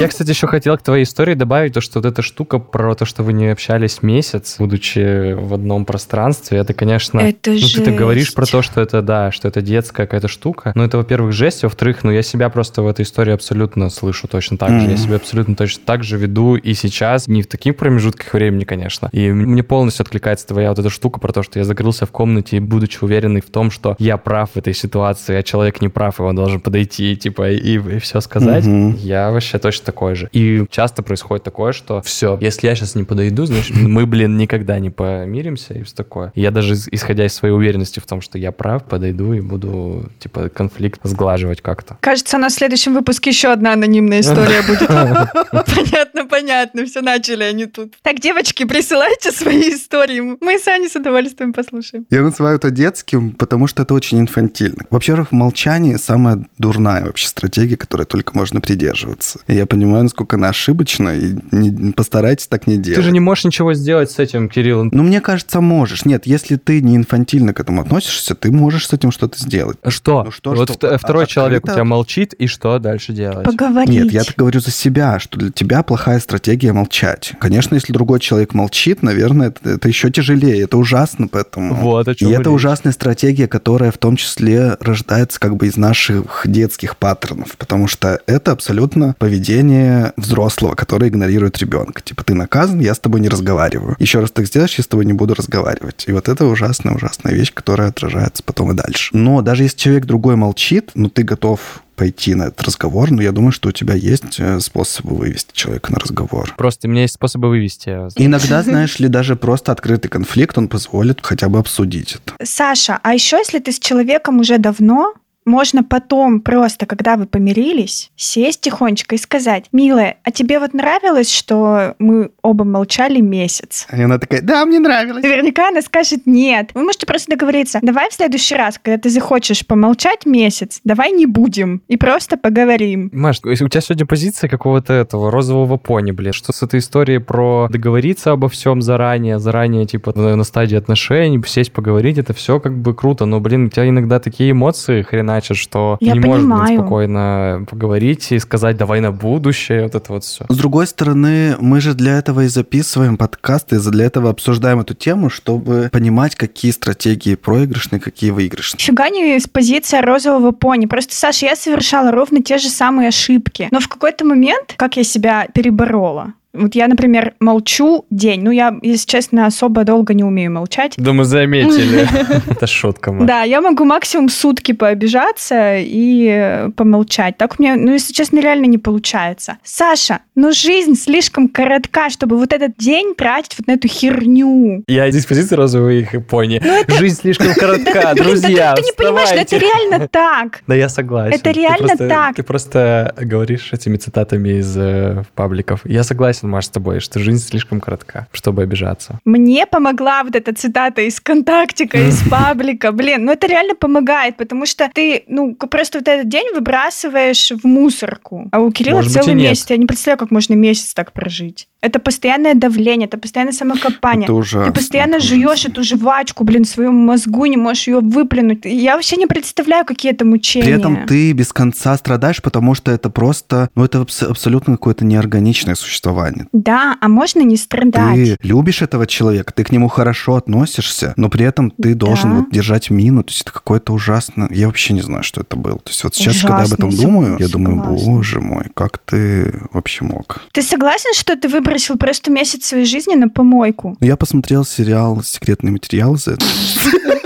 Я, кстати, еще хотел к твоей истории добавить то, что вот эта штука про то, что вы не общались месяц, будучи в одном пространстве, это, конечно... Это ну, жесть. ты говоришь про то, что это, да, что это детская какая-то штука. Но это, во-первых, жесть, во-вторых, ну, я себя просто в этой истории абсолютно слышу точно так mm-hmm. же. Я себя абсолютно точно так же веду и сейчас, не в таких промежутках времени, конечно. И мне полностью откликается твоя вот эта штука про то, что я закрылся в комнате, будучи уверенный в том, что я прав в этой ситуации, а человек не прав, и он должен подойти, типа, и, и все сказать. Mm-hmm. Я вообще точно такой же. И часто происходит такое, что все, если я сейчас не подойду, значит, (laughs) мы, блин, никогда не помиримся и все такое. Я даже, исходя из своей уверенности в том, что я прав, подойду и буду, типа, конфликт сглаживать как-то. Кажется, у нас в следующем выпуске еще одна анонимная история будет. (laughs) Понятно, понятно, все начали они тут. Так, девочки, присылайте свои истории. Мы с Аней с удовольствием послушаем. Я называю это детским, потому что это очень инфантильно. Во-первых, молчание самая дурная вообще стратегия, которой только можно придерживаться. И я понимаю, насколько она ошибочна, и не, постарайтесь так не делать. Ты же не можешь ничего сделать с этим, Кирилл. Ну, мне кажется, можешь. Нет, если ты не инфантильно к этому относишься, ты можешь с этим что-то сделать. Что? Ну, что вот что? второй а, человек открыто... у тебя молчит, и что дальше делать? Поговорить. Нет, я так говорю за себя, что для тебя плохая стратегия молчать. Конечно, если другой человек молчит, наверное, это, это еще тяжелее, это ужасно, поэтому... Вот, о чем И это ужасная стратегия, которая в том числе рождается как бы из наших детских паттернов, потому что это абсолютно поведение взрослого, который игнорирует ребенка. Типа, ты наказан, я с тобой не разговариваю. Еще раз так сделаешь, я с тобой не буду разговаривать. И вот это ужасная-ужасная вещь, которая отражается потом и дальше. Но даже если человек другой молчит, ну ты готов пойти на этот разговор, но я думаю, что у тебя есть э, способы вывести человека на разговор. Просто у меня есть способы вывести. Иногда, (laughs) знаешь ли, даже просто открытый конфликт, он позволит хотя бы обсудить это. Саша, а еще если ты с человеком уже давно, можно потом просто, когда вы помирились, сесть тихонечко и сказать, милая, а тебе вот нравилось, что мы оба молчали месяц? И она такая, да, мне нравилось. Наверняка она скажет нет. Вы можете просто договориться, давай в следующий раз, когда ты захочешь помолчать месяц, давай не будем и просто поговорим. Маш, у тебя сегодня позиция какого-то этого розового пони, блин, что с этой историей про договориться обо всем заранее, заранее, типа, на стадии отношений, сесть поговорить, это все как бы круто, но, блин, у тебя иногда такие эмоции хрена значит, что Я не понимаю. можешь блин, спокойно поговорить и сказать «давай на будущее», вот это вот все. С другой стороны, мы же для этого и записываем подкасты, и для этого обсуждаем эту тему, чтобы понимать, какие стратегии проигрышные, какие выигрышные. Фига не с позиции розового пони. Просто, Саша, я совершала ровно те же самые ошибки. Но в какой-то момент, как я себя переборола, вот я, например, молчу день. Ну, я, если честно, особо долго не умею молчать. Да мы заметили. (laughs) Это шутка. Да, я могу максимум сутки пообижаться и помолчать. Так у меня, ну, если честно, реально не получается. Саша, ну, жизнь слишком коротка, чтобы вот этот день тратить вот на эту херню. Я здесь позиции розовых и пони. Жизнь слишком коротка, (laughs) друзья, Ты не понимаешь, это реально так. Да я согласен. Это реально так. Ты просто говоришь этими цитатами из э, пабликов. Я согласен Маш, с тобой, что жизнь слишком коротка, чтобы обижаться. Мне помогла вот эта цитата из контактика, из (laughs) паблика. Блин, ну это реально помогает, потому что ты, ну, просто вот этот день выбрасываешь в мусорку. А у Кирилла Может целый быть, месяц. Я не представляю, как можно месяц так прожить. Это постоянное давление, это постоянное самокопание. Это ужасно. Ты постоянно жуешь эту жвачку, блин, в своем мозгу, не можешь ее выплюнуть. Я вообще не представляю, какие это мучения. При этом ты без конца страдаешь, потому что это просто, ну, это абсолютно какое-то неорганичное существование. Да, а можно не страдать. Ты любишь этого человека, ты к нему хорошо относишься, но при этом ты должен Да. вот держать мину. То есть это какое-то ужасно... Я вообще не знаю, что это было. То есть вот сейчас, когда я об этом Ужасно, думаю, я согласна. думаю, боже мой, как ты вообще мог? Ты согласен, что ты выбросил просто месяц своей жизни на помойку? Я посмотрел сериал «Секретные материалы» за это. (laughs)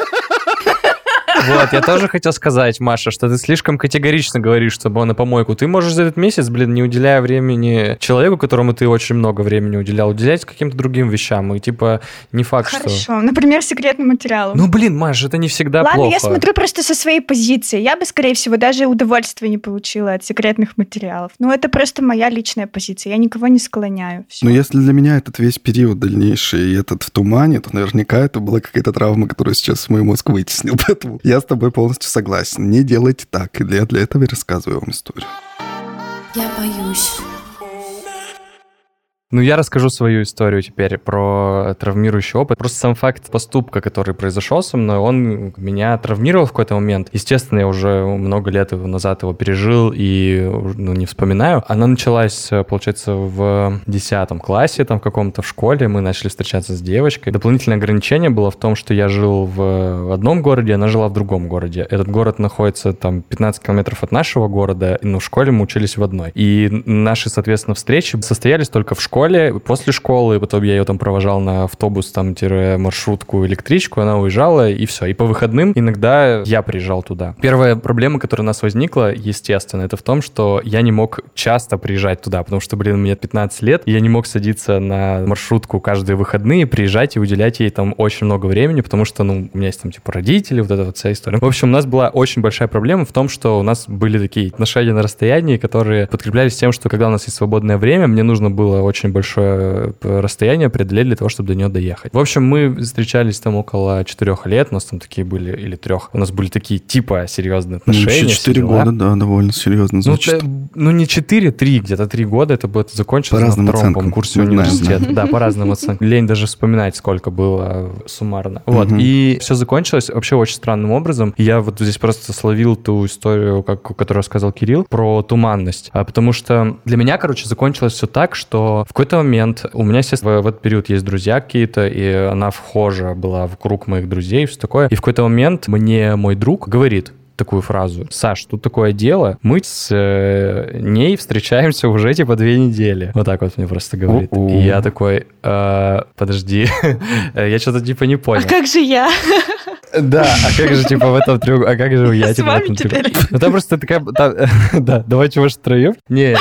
Вот, я тоже хотел сказать, Маша, что ты слишком категорично говоришь, чтобы он на помойку. Ты можешь за этот месяц, блин, не уделяя времени человеку, которому ты очень много времени уделял, уделять каким-то другим вещам. И типа не факт, Хорошо. что... Например, секретным материалом. Ну, блин, Маш, это не всегда Ладно, плохо. я смотрю просто со своей позиции. Я бы, скорее всего, даже удовольствия не получила от секретных материалов. Ну, это просто моя личная позиция. Я никого не склоняю. Всё. Но если для меня этот весь период дальнейший и этот в тумане, то наверняка это была какая-то травма, которую сейчас мой мозг вытеснил. (laughs) Поэтому я с тобой полностью согласен. Не делайте так. Я для этого и рассказываю вам историю. Я боюсь. Ну, я расскажу свою историю теперь про травмирующий опыт. Просто сам факт поступка, который произошел со мной, он меня травмировал в какой-то момент. Естественно, я уже много лет назад его пережил и ну, не вспоминаю. Она началась, получается, в 10 классе, там в каком-то в школе. Мы начали встречаться с девочкой. Дополнительное ограничение было в том, что я жил в одном городе, она жила в другом городе. Этот город находится там 15 километров от нашего города, но в школе мы учились в одной. И наши, соответственно, встречи состоялись только в школе, после школы, потом я ее там провожал на автобус, там, маршрутку, электричку, она уезжала, и все. И по выходным иногда я приезжал туда. Первая проблема, которая у нас возникла, естественно, это в том, что я не мог часто приезжать туда, потому что, блин, мне 15 лет, и я не мог садиться на маршрутку каждые выходные, приезжать и уделять ей там очень много времени, потому что, ну, у меня есть там, типа, родители, вот эта вот вся история. В общем, у нас была очень большая проблема в том, что у нас были такие отношения на расстоянии, которые подкреплялись тем, что когда у нас есть свободное время, мне нужно было очень большое расстояние преодолеть для того, чтобы до нее доехать. В общем, мы встречались там около четырех лет, у нас там такие были, или трех, у нас были такие типа серьезные отношения. Ну, все 4 дела. года, да, довольно серьезно Ну, звучит. т- ну, не 4, 3, где-то 3 года это будет закончилось По на разным втором оценкам. курсе Знаем, университета. Да, по разным оценкам. Лень даже вспоминать, сколько было суммарно. Вот, и все закончилось вообще очень странным образом. Я вот здесь просто словил ту историю, как, которую рассказал Кирилл, про туманность. А, потому что для меня, короче, закончилось все так, что в какой-то момент у меня, естественно, в, в этот период есть друзья какие-то, и она вхожа была в круг моих друзей, все такое. И в какой-то момент мне мой друг говорит, такую фразу. Саш, тут такое дело, мы с э, ней встречаемся уже типа две недели. Вот так вот мне просто говорит. У-у. И я такой, «Э, подожди, (laughs) я что-то типа не А понял. как же я? Да, а как же (laughs) типа в этом треуг... А как же я типа в этом треуг- теперь. Ну там просто такая... (laughs) Да, давайте может втроем? Не.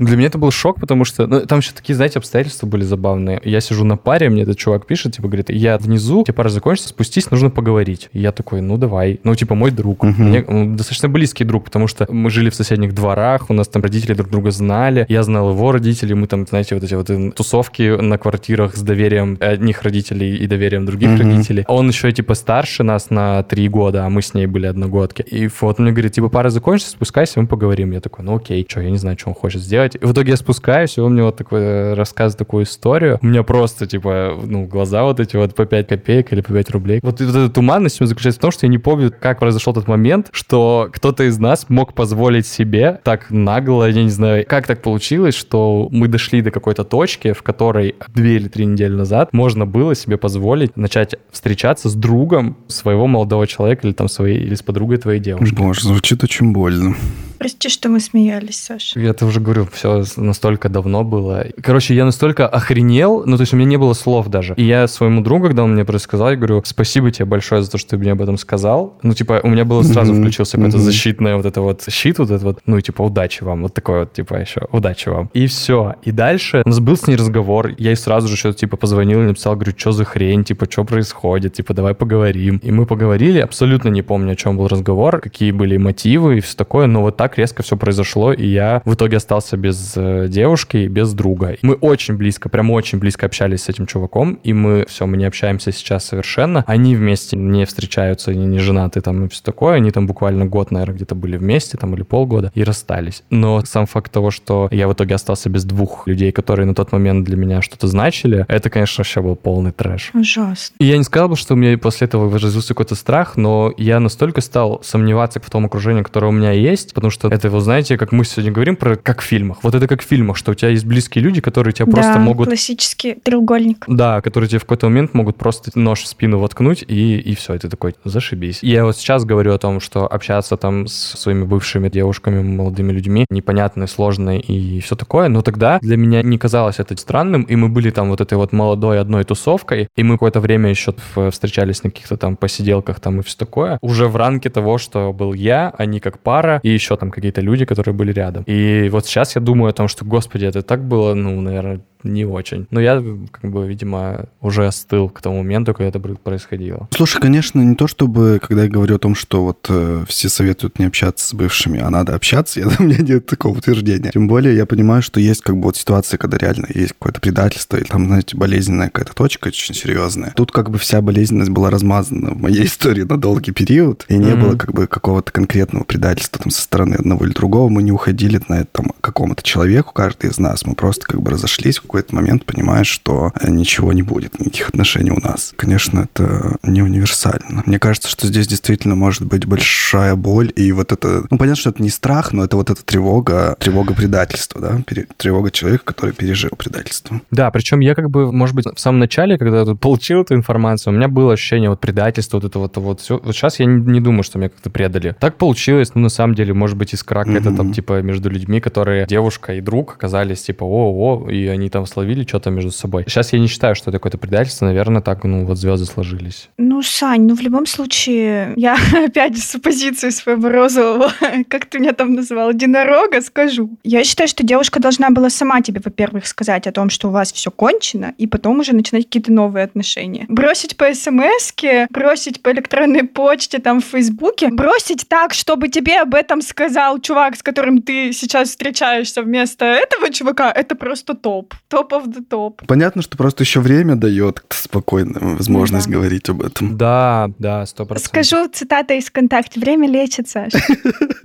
Для меня это был шок, потому что ну, там еще такие, знаете, обстоятельства были забавные. Я сижу на паре, мне этот чувак пишет, типа, говорит, я внизу, тебе пара закончится, спустись, нужно поговорить. И я такой, ну давай. Ну, типа, мой друг. Мгм. Мне, он достаточно близкий друг, потому что мы жили в соседних дворах, у нас там родители друг друга знали, я знал его родителей, мы там, знаете, вот эти вот э, тусовки на квартирах с доверием одних родителей и доверием других Мгм. родителей. Он еще, типа, старше нас на три года, а мы с ней были одногодки. И вот он мне говорит, типа, пара закончится, спускайся, мы поговорим. Я такой, ну окей, что, я не знаю, что он хочет сделать. И в итоге я спускаюсь, и он мне вот такой э, рассказывает такую историю. У меня просто, типа, ну, глаза вот эти вот по 5 копеек или по 5 рублей. Вот, вот эта туманность заключается в том, что я не помню, как произошел тот момент, что кто-то из нас мог позволить себе так нагло, я не знаю, как так получилось, что мы дошли до какой-то точки, в которой две или три недели назад можно было себе позволить начать встречаться с другом своего молодого человека или там своей, или с подругой твоей девушки. Боже, звучит очень больно. Прости, что мы смеялись, Саша. Я это уже говорю, все настолько давно было. Короче, я настолько охренел, ну, то есть у меня не было слов даже. И я своему другу, когда он мне про это сказал, я говорю, спасибо тебе большое за то, что ты мне об этом сказал. Ну, типа, у меня было сразу включился какой-то защитный вот это вот щит, вот это вот, ну, и типа, удачи вам, вот такой вот, типа, еще, удачи вам. И все. И дальше у нас был с ней разговор, я ей сразу же что-то, типа, позвонил и написал, говорю, что за хрень, типа, что происходит, типа, давай поговорим. И мы поговорили, абсолютно не помню, о чем был разговор, какие были мотивы и все такое, но вот так резко все произошло, и я в итоге остался без э, девушки и без друга. Мы очень близко, прям очень близко общались с этим чуваком, и мы, все, мы не общаемся сейчас совершенно. Они вместе не встречаются, они не женаты там и все такое, они там буквально год, наверное, где-то были вместе, там, или полгода, и расстались. Но сам факт того, что я в итоге остался без двух людей, которые на тот момент для меня что-то значили, это, конечно, вообще был полный трэш. Ужасно. И я не сказал бы, что у меня после этого развился какой-то страх, но я настолько стал сомневаться в том окружении, которое у меня есть, потому что что это, вы знаете, как мы сегодня говорим про как в фильмах. Вот это как в фильмах, что у тебя есть близкие люди, которые тебя просто да, могут... классический треугольник. Да, которые тебе в какой-то момент могут просто нож в спину воткнуть, и, и все, ты такой, зашибись. Я вот сейчас говорю о том, что общаться там с своими бывшими девушками, молодыми людьми, непонятно, сложно и все такое, но тогда для меня не казалось это странным, и мы были там вот этой вот молодой одной тусовкой, и мы какое-то время еще встречались на каких-то там посиделках там и все такое, уже в ранге того, что был я, они как пара, и еще там какие-то люди, которые были рядом. И вот сейчас я думаю о том, что, господи, это так было, ну, наверное, не очень. Но я, как бы, видимо, уже остыл к тому моменту, когда это происходило. Слушай, конечно, не то чтобы, когда я говорю о том, что вот э, все советуют не общаться с бывшими, а надо общаться, (laughs) я, у меня нет такого утверждения. Тем более я понимаю, что есть как бы вот ситуации, когда реально есть какое-то предательство, или там, знаете, болезненная какая-то точка очень серьезная. Тут как бы вся болезненность была размазана в моей (laughs) истории на долгий период, и не mm-hmm. было как бы какого-то конкретного предательства там со стороны одного или другого. Мы не уходили на это там какому-то человеку, каждый из нас. Мы просто как бы разошлись какой-то момент понимаешь, что э, ничего не будет, никаких отношений у нас. Конечно, это не универсально. Мне кажется, что здесь действительно может быть большая боль, и вот это, ну, понятно, что это не страх, но это вот эта тревога, тревога предательства, да, тревога человека, который пережил предательство. Да, причем я как бы, может быть, в самом начале, когда я получил эту информацию, у меня было ощущение вот предательства, вот это вот, вот все. Вот сейчас я не, не думаю, что меня как-то предали. Так получилось, ну, на самом деле, может быть, искра mm-hmm. это там, типа, между людьми, которые девушка и друг оказались, типа, о-о, и они там там словили что-то между собой. Сейчас я не считаю, что это какое-то предательство, наверное, так, ну, вот звезды сложились. Ну, Сань, ну, в любом случае, я (laughs) опять с позиции своего розового, как ты меня там назвал, единорога, скажу. Я считаю, что девушка должна была сама тебе, во-первых, сказать о том, что у вас все кончено, и потом уже начинать какие-то новые отношения. Бросить по смс бросить по электронной почте, там, в Фейсбуке, бросить так, чтобы тебе об этом сказал чувак, с которым ты сейчас встречаешься вместо этого чувака, это просто топ топ of the топ. Понятно, что просто еще время дает спокойно возможность да. говорить об этом. Да, да, сто процентов. Скажу цитата из ВКонтакте. Время лечит, Саш.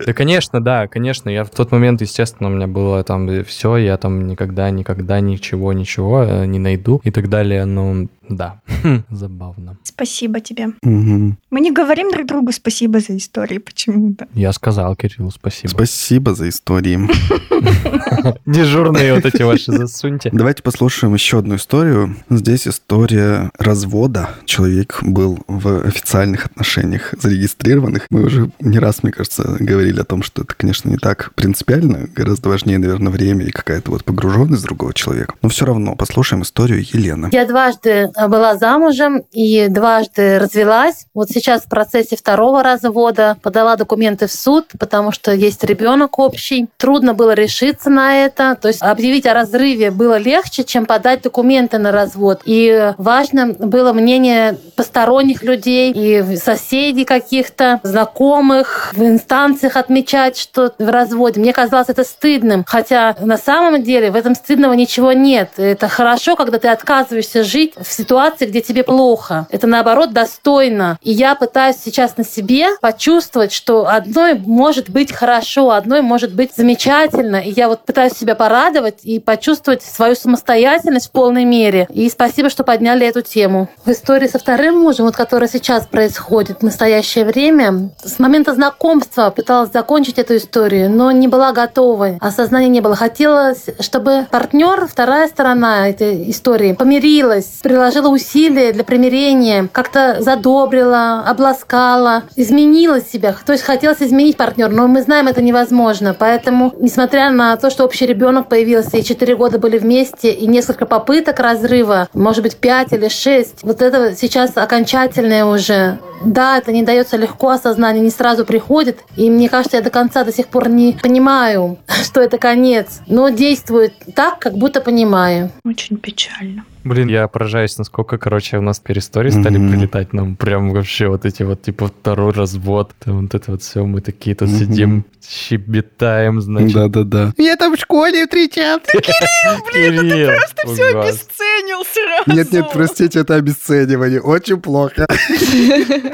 Да, конечно, да, конечно. Я в тот момент, естественно, у меня было там все, я там никогда, никогда ничего, ничего э, не найду и так далее. Но да, забавно. Спасибо тебе. Угу. Мы не говорим друг другу спасибо за истории почему-то. Я сказал Кириллу спасибо. Спасибо за истории. (laughs) Дежурные вот эти ваши засуньте. Давайте послушаем еще одну историю. Здесь история развода. Человек был в официальных отношениях зарегистрированных. Мы уже не раз, мне кажется, говорили о том, что это, конечно, не так принципиально. Гораздо важнее, наверное, время и какая-то вот погруженность другого человека. Но все равно послушаем историю Елены. Я дважды была замужем и дважды развелась. Вот сейчас в процессе второго развода подала документы в суд, потому что есть ребенок общий. Трудно было решиться на это. То есть объявить о разрыве было легче, чем подать документы на развод. И важно было мнение посторонних людей и соседей каких-то, знакомых, в инстанциях отмечать, что в разводе. Мне казалось это стыдным. Хотя на самом деле в этом стыдного ничего нет. Это хорошо, когда ты отказываешься жить в ситуации, где тебе плохо. Это наоборот достойно. И я пытаюсь сейчас на себе почувствовать, что одной может быть хорошо, одной может быть замечательно. И я вот пытаюсь себя порадовать и почувствовать свою самостоятельность в полной мере. И спасибо, что подняли эту тему. В истории со вторым мужем, вот которая сейчас происходит в настоящее время, с момента знакомства пыталась закончить эту историю, но не была готова. Осознания не было. Хотелось, чтобы партнер, вторая сторона этой истории, помирилась, приложила приложила усилия для примирения, как-то задобрила, обласкала, изменила себя. То есть хотелось изменить партнера, но мы знаем, это невозможно. Поэтому, несмотря на то, что общий ребенок появился, и четыре года были вместе, и несколько попыток разрыва, может быть, пять или шесть, вот это сейчас окончательное уже. Да, это не дается легко, осознание не сразу приходит. И мне кажется, я до конца до сих пор не понимаю, (laughs) что это конец. Но действует так, как будто понимаю. Очень печально. Блин, я поражаюсь, насколько, короче, у нас теперь истории стали mm-hmm. прилетать нам прям вообще вот эти вот, типа, второй развод, там вот это вот все, мы такие тут mm-hmm. сидим, щебетаем, значит. Да-да-да. Я там в школе встречал. Да, (laughs) Кирилл, блин, ты просто все обесценил сразу. Нет-нет, простите, это обесценивание, очень плохо. (laughs)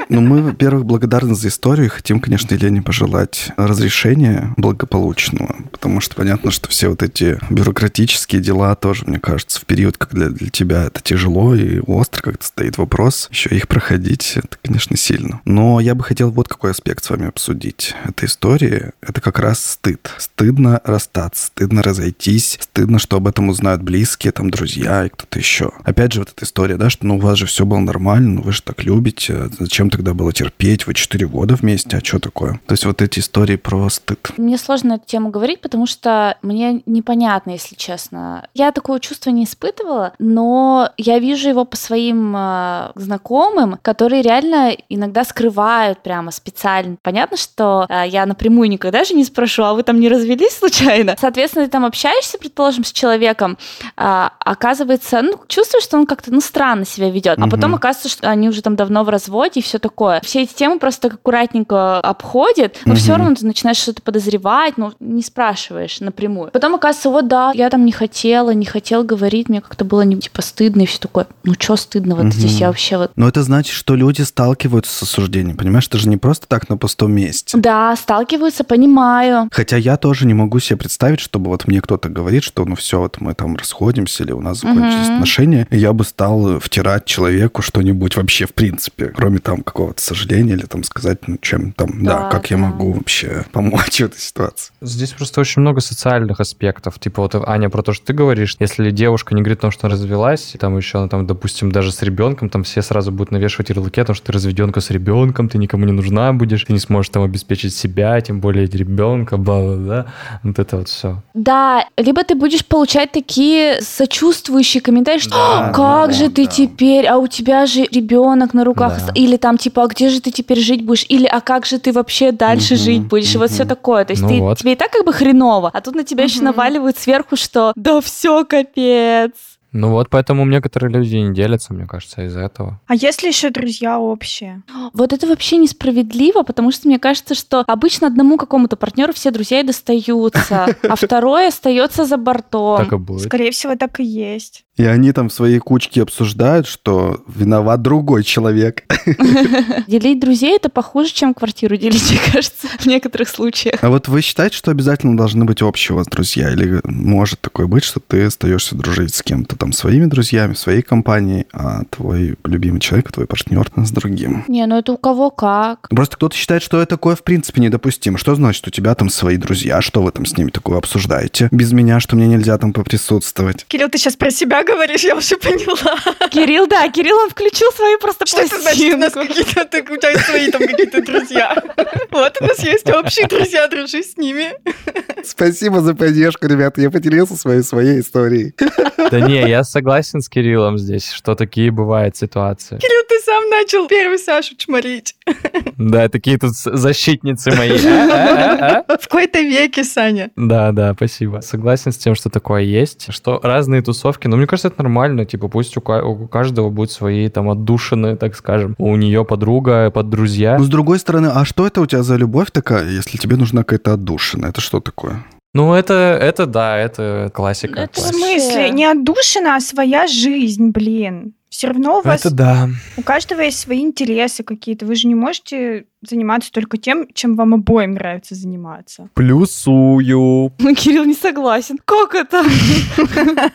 Ну, мы, во-первых, благодарны за историю и хотим, конечно, Елене пожелать разрешения благополучного, потому что понятно, что все вот эти бюрократические дела тоже, мне кажется, в период, когда для тебя тебя это тяжело и остро как-то стоит вопрос, еще их проходить, это, конечно, сильно. Но я бы хотел вот какой аспект с вами обсудить этой истории. Это как раз стыд. Стыдно расстаться, стыдно разойтись, стыдно, что об этом узнают близкие, там, друзья и кто-то еще. Опять же, вот эта история, да, что ну у вас же все было нормально, ну вы же так любите, зачем тогда было терпеть, вы четыре года вместе, а что такое? То есть вот эти истории про стыд. Мне сложно эту тему говорить, потому что мне непонятно, если честно. Я такое чувство не испытывала, но я вижу его по своим э, знакомым, которые реально иногда скрывают прямо специально. Понятно, что э, я напрямую никогда же не спрошу, а вы там не развелись случайно? Соответственно, ты там общаешься, предположим, с человеком, э, оказывается, ну, чувствуешь, что он как-то, ну, странно себя ведет, а потом оказывается, что они уже там давно в разводе и все такое. Все эти темы просто так аккуратненько обходят, но все равно ты начинаешь что-то подозревать, но не спрашиваешь напрямую. Потом оказывается, вот да, я там не хотела, не хотел говорить, мне как-то было не типа стыдно и все такое. Ну что стыдно вот здесь я вообще вот. Но это значит, что люди сталкиваются с осуждением, понимаешь? Это же не просто так на пустом месте. Да, сталкиваются, понимаю. Хотя я тоже не могу себе представить, чтобы вот мне кто-то говорит, что ну все, вот мы там расходимся или у нас закончились Мгм. отношения, и я бы стал втирать человеку что-нибудь вообще в принципе, кроме там какого-то сожаления или там сказать, ну чем там, да, Да, как я да. могу вообще помочь в этой ситуации. Здесь просто очень много социальных аспектов. Типа вот, Аня, про то, что ты говоришь, если девушка не говорит о том, что она развелась, и там еще, она там, допустим, даже с ребенком, там все сразу будут навешивать ярлыки о том, что ты разведенка с ребенком, ты никому не нужна будешь, ты не сможешь там обеспечить себя, тем более ребенка, бла-бла-бла. Вот это вот все. Да, либо ты будешь получать такие сочувствующие комментарии, что Да, «А, как да, же ты да. теперь, а у тебя же ребенок на руках, Да. или там типа, а где же ты теперь жить будешь, или а как же ты вообще дальше Мгм, жить будешь, и вот все такое. То есть Ну ты, вот. тебе и так как бы хреново, а тут на тебя еще Мгм. наваливают сверху, что да все капец. Ну вот, поэтому некоторые люди не делятся, мне кажется, из-за этого. А если еще друзья общие? Вот это вообще несправедливо, потому что мне кажется, что обычно одному какому-то партнеру все друзья и достаются, (laughs) а второй остается за бортом. Так и будет. Скорее всего, так и есть. И они там в своей кучке обсуждают, что виноват другой человек. (laughs) Делить друзей это похуже, чем квартиру делить, мне кажется, в некоторых случаях. А вот вы считаете, что обязательно должны быть общие у вас друзья? Или может такое быть, что ты остаешься дружить с кем-то там своими друзьями, своей компанией, а твой любимый человек, твой партнер с другим? Не, ну это у кого как. Просто кто-то считает, что это такое в принципе недопустимо. Что значит у тебя там свои друзья? Что вы там с ними такое обсуждаете? Без меня, что мне нельзя там поприсутствовать? Кирилл, ты сейчас про себя говоришь, я уже поняла. Кирилл, да, Кирилл, он включил свою просто Что это значит? У нас пластинку. какие-то, так, у тебя есть свои там какие-то друзья. Вот у нас есть общие друзья, дружи с ними. Спасибо за поддержку, ребята. Я поделился своей своей историей. Да не, я согласен с Кириллом здесь, что такие бывают ситуации. Кирилл, ты сам начал первый Сашу чморить. Да, такие тут защитницы мои. А, (laughs) а, а, а. В какой-то веке, Саня. Да, да, спасибо. Согласен с тем, что такое есть, что разные тусовки, но мне кажется, это нормально, типа пусть у, у каждого будут свои там отдушины, так скажем. У нее подруга, под друзья. Ну, с другой стороны, а что это у тебя за любовь такая, если тебе нужна какая-то отдушина? Это что такое? Ну, это, это да, это классика. Это В смысле? Не отдушина, а своя жизнь, блин. Все равно у вас, Это да. у каждого есть свои интересы какие-то. Вы же не можете заниматься только тем, чем вам обоим нравится заниматься. Плюсую. Ну, Кирилл не согласен. Как это?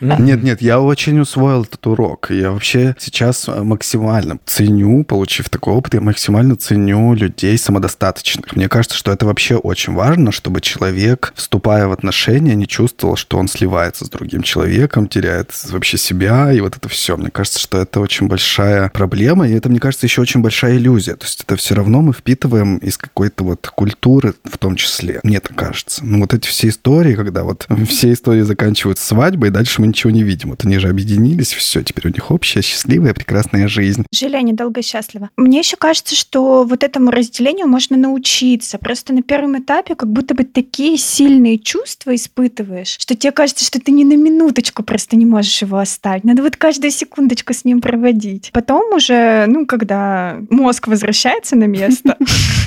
(laughs) Нет, нет, я очень усвоил этот урок. Я вообще сейчас э, максимально ценю, получив такой опыт, я максимально ценю людей самодостаточных. Мне кажется, что это вообще очень важно, чтобы человек, вступая в отношения, не чувствовал, что он сливается с другим человеком, теряет вообще себя и вот это все. Мне кажется, что это очень большая проблема, и это, мне кажется, еще очень большая иллюзия. То есть это все равно мы впитываем из какой-то вот культуры в том числе. Мне так кажется. Ну вот эти все истории, когда вот (laughs) все истории заканчиваются свадьбой, и дальше мы ничего не видим. Вот они же объединились, все, теперь у них общая, счастливая, прекрасная жизнь. Жили они долго и счастливо. Мне еще кажется, что вот этому разделению можно научиться. Просто на первом этапе как будто бы такие сильные чувства испытываешь, что тебе кажется, что ты ни на минуточку просто не можешь его оставить. Надо вот каждую секундочку с ним проводить. Потом уже, ну, когда мозг возвращается на место,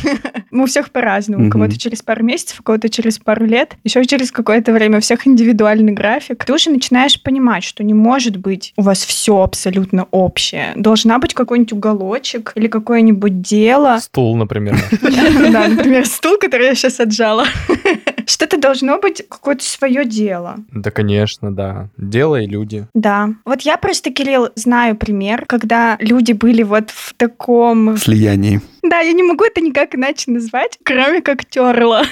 (laughs) у всех по-разному. У кого-то через пару месяцев, у кого-то через пару лет, еще через какое-то время. У всех индивидуальный график. Ты уже начинаешь понимать, что не может быть у вас все абсолютно общее. Должна быть какой-нибудь уголочек или какое-нибудь дело. Стул, например. (laughs) Да, например, стул, который я сейчас отжала. (laughs) Что-то должно быть какое-то свое дело. Да, конечно, да. Дело и люди. Да. Вот я просто, Кирилл, знаю пример, когда люди были вот в таком... Слиянии. Да, я не могу это никак иначе назвать, кроме как терла.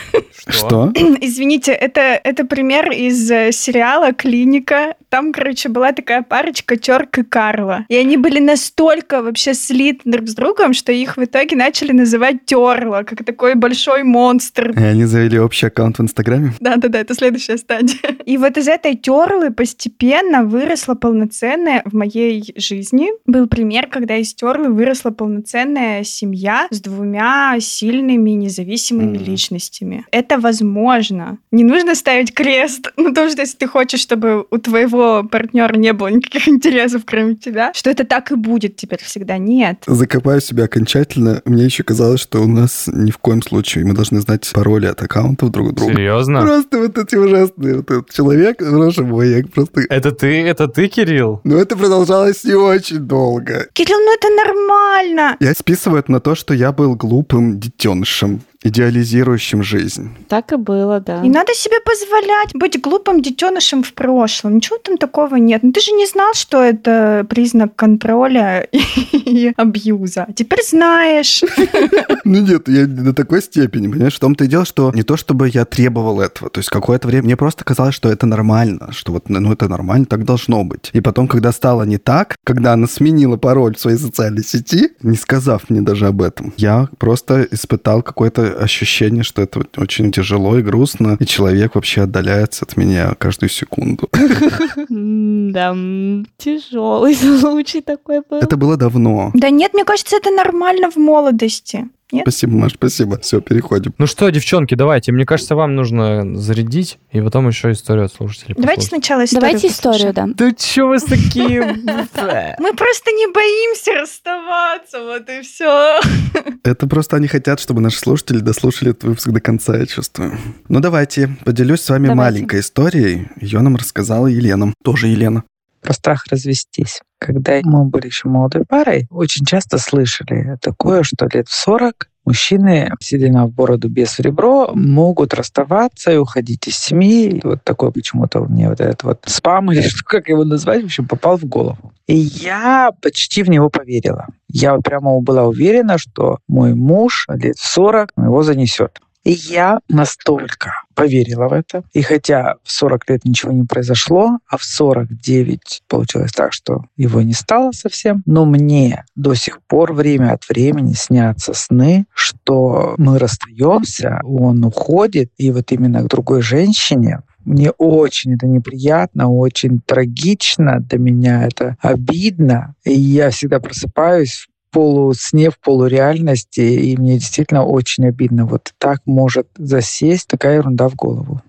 Что? (clears throat) Извините, это, это пример из э, сериала «Клиника». Там, короче, была такая парочка Терк и Карла. И они были настолько вообще слиты друг с другом, что их в итоге начали называть Терла, как такой большой монстр. И они завели общий аккаунт в Инстаграме? Да-да-да, это следующая стадия. И вот из этой Терлы постепенно выросла полноценная в моей жизни. Был пример, когда из Терлы выросла полноценная семья с двумя сильными независимыми mm. личностями. Это возможно. Не нужно ставить крест на том, что если ты хочешь, чтобы у твоего партнера не было никаких интересов, кроме тебя, что это так и будет теперь всегда. Нет. Закопаю себя окончательно. Мне еще казалось, что у нас ни в коем случае мы должны знать пароли от аккаунтов друг друга. Серьезно? Просто вот эти ужасные. Вот этот человек, боже мой, я просто... Это ты, это ты, Кирилл? Ну, это продолжалось не очень долго. Кирилл, ну это нормально. Я списываю это на то, что я был глупым детенышем идеализирующим жизнь. Так и было, да. Не надо себе позволять быть глупым детенышем в прошлом. Ничего там такого нет. Ну, ты же не знал, что это признак контроля (laughs) и абьюза. Теперь знаешь. (laughs) Ну нет, я до такой степени, понимаешь? В том-то и дело, что не то, чтобы я требовал этого. То есть какое-то время мне просто казалось, что это нормально, что вот, ну это нормально, так должно быть. И потом, когда стало не так, когда она сменила пароль в своей социальной сети, не сказав мне даже об этом, я просто испытал какое-то ощущение, что это очень тяжело и грустно, и человек вообще отдаляется от меня каждую секунду. Да, тяжелый (laughs) случай такой был. Это было давно. Да нет, мне кажется, это нормально в молодости. Нет? Спасибо, Маш, спасибо. Все, переходим. Ну что, девчонки, давайте. Мне кажется, вам нужно зарядить, и потом еще историю от слушателей Давайте послушать. сначала историю Давайте историю, да. Да что вы такие... (laughs) Мы просто не боимся расставаться, вот и все. Это просто они хотят, чтобы наши слушатели дослушали этот выпуск до конца, я чувствую. Ну давайте, поделюсь с вами маленькой историей. Ее нам рассказала Елена. Тоже Елена. про страх развестись. Когда мы были еще молодой парой, очень часто слышали такое, что лет в 40 мужчины, седина в бороду без в ребро, могут расставаться и уходить из семьи. И вот такой почему-то мне вот этот вот спам, или что, как его назвать, в общем, попал в голову. И я почти в него поверила. Я прямо была уверена, что мой муж лет в 40 его занесет. И я настолько поверила в это. И хотя в 40 лет ничего не произошло, а в 49 получилось так, что его не стало совсем, но мне до сих пор время от времени снятся сны, что мы расстаемся, он уходит, и вот именно к другой женщине, мне очень это неприятно, очень трагично, для меня это обидно. И я всегда просыпаюсь в полусне, в полуреальности, и мне действительно очень обидно. Вот так может засесть такая ерунда в голову.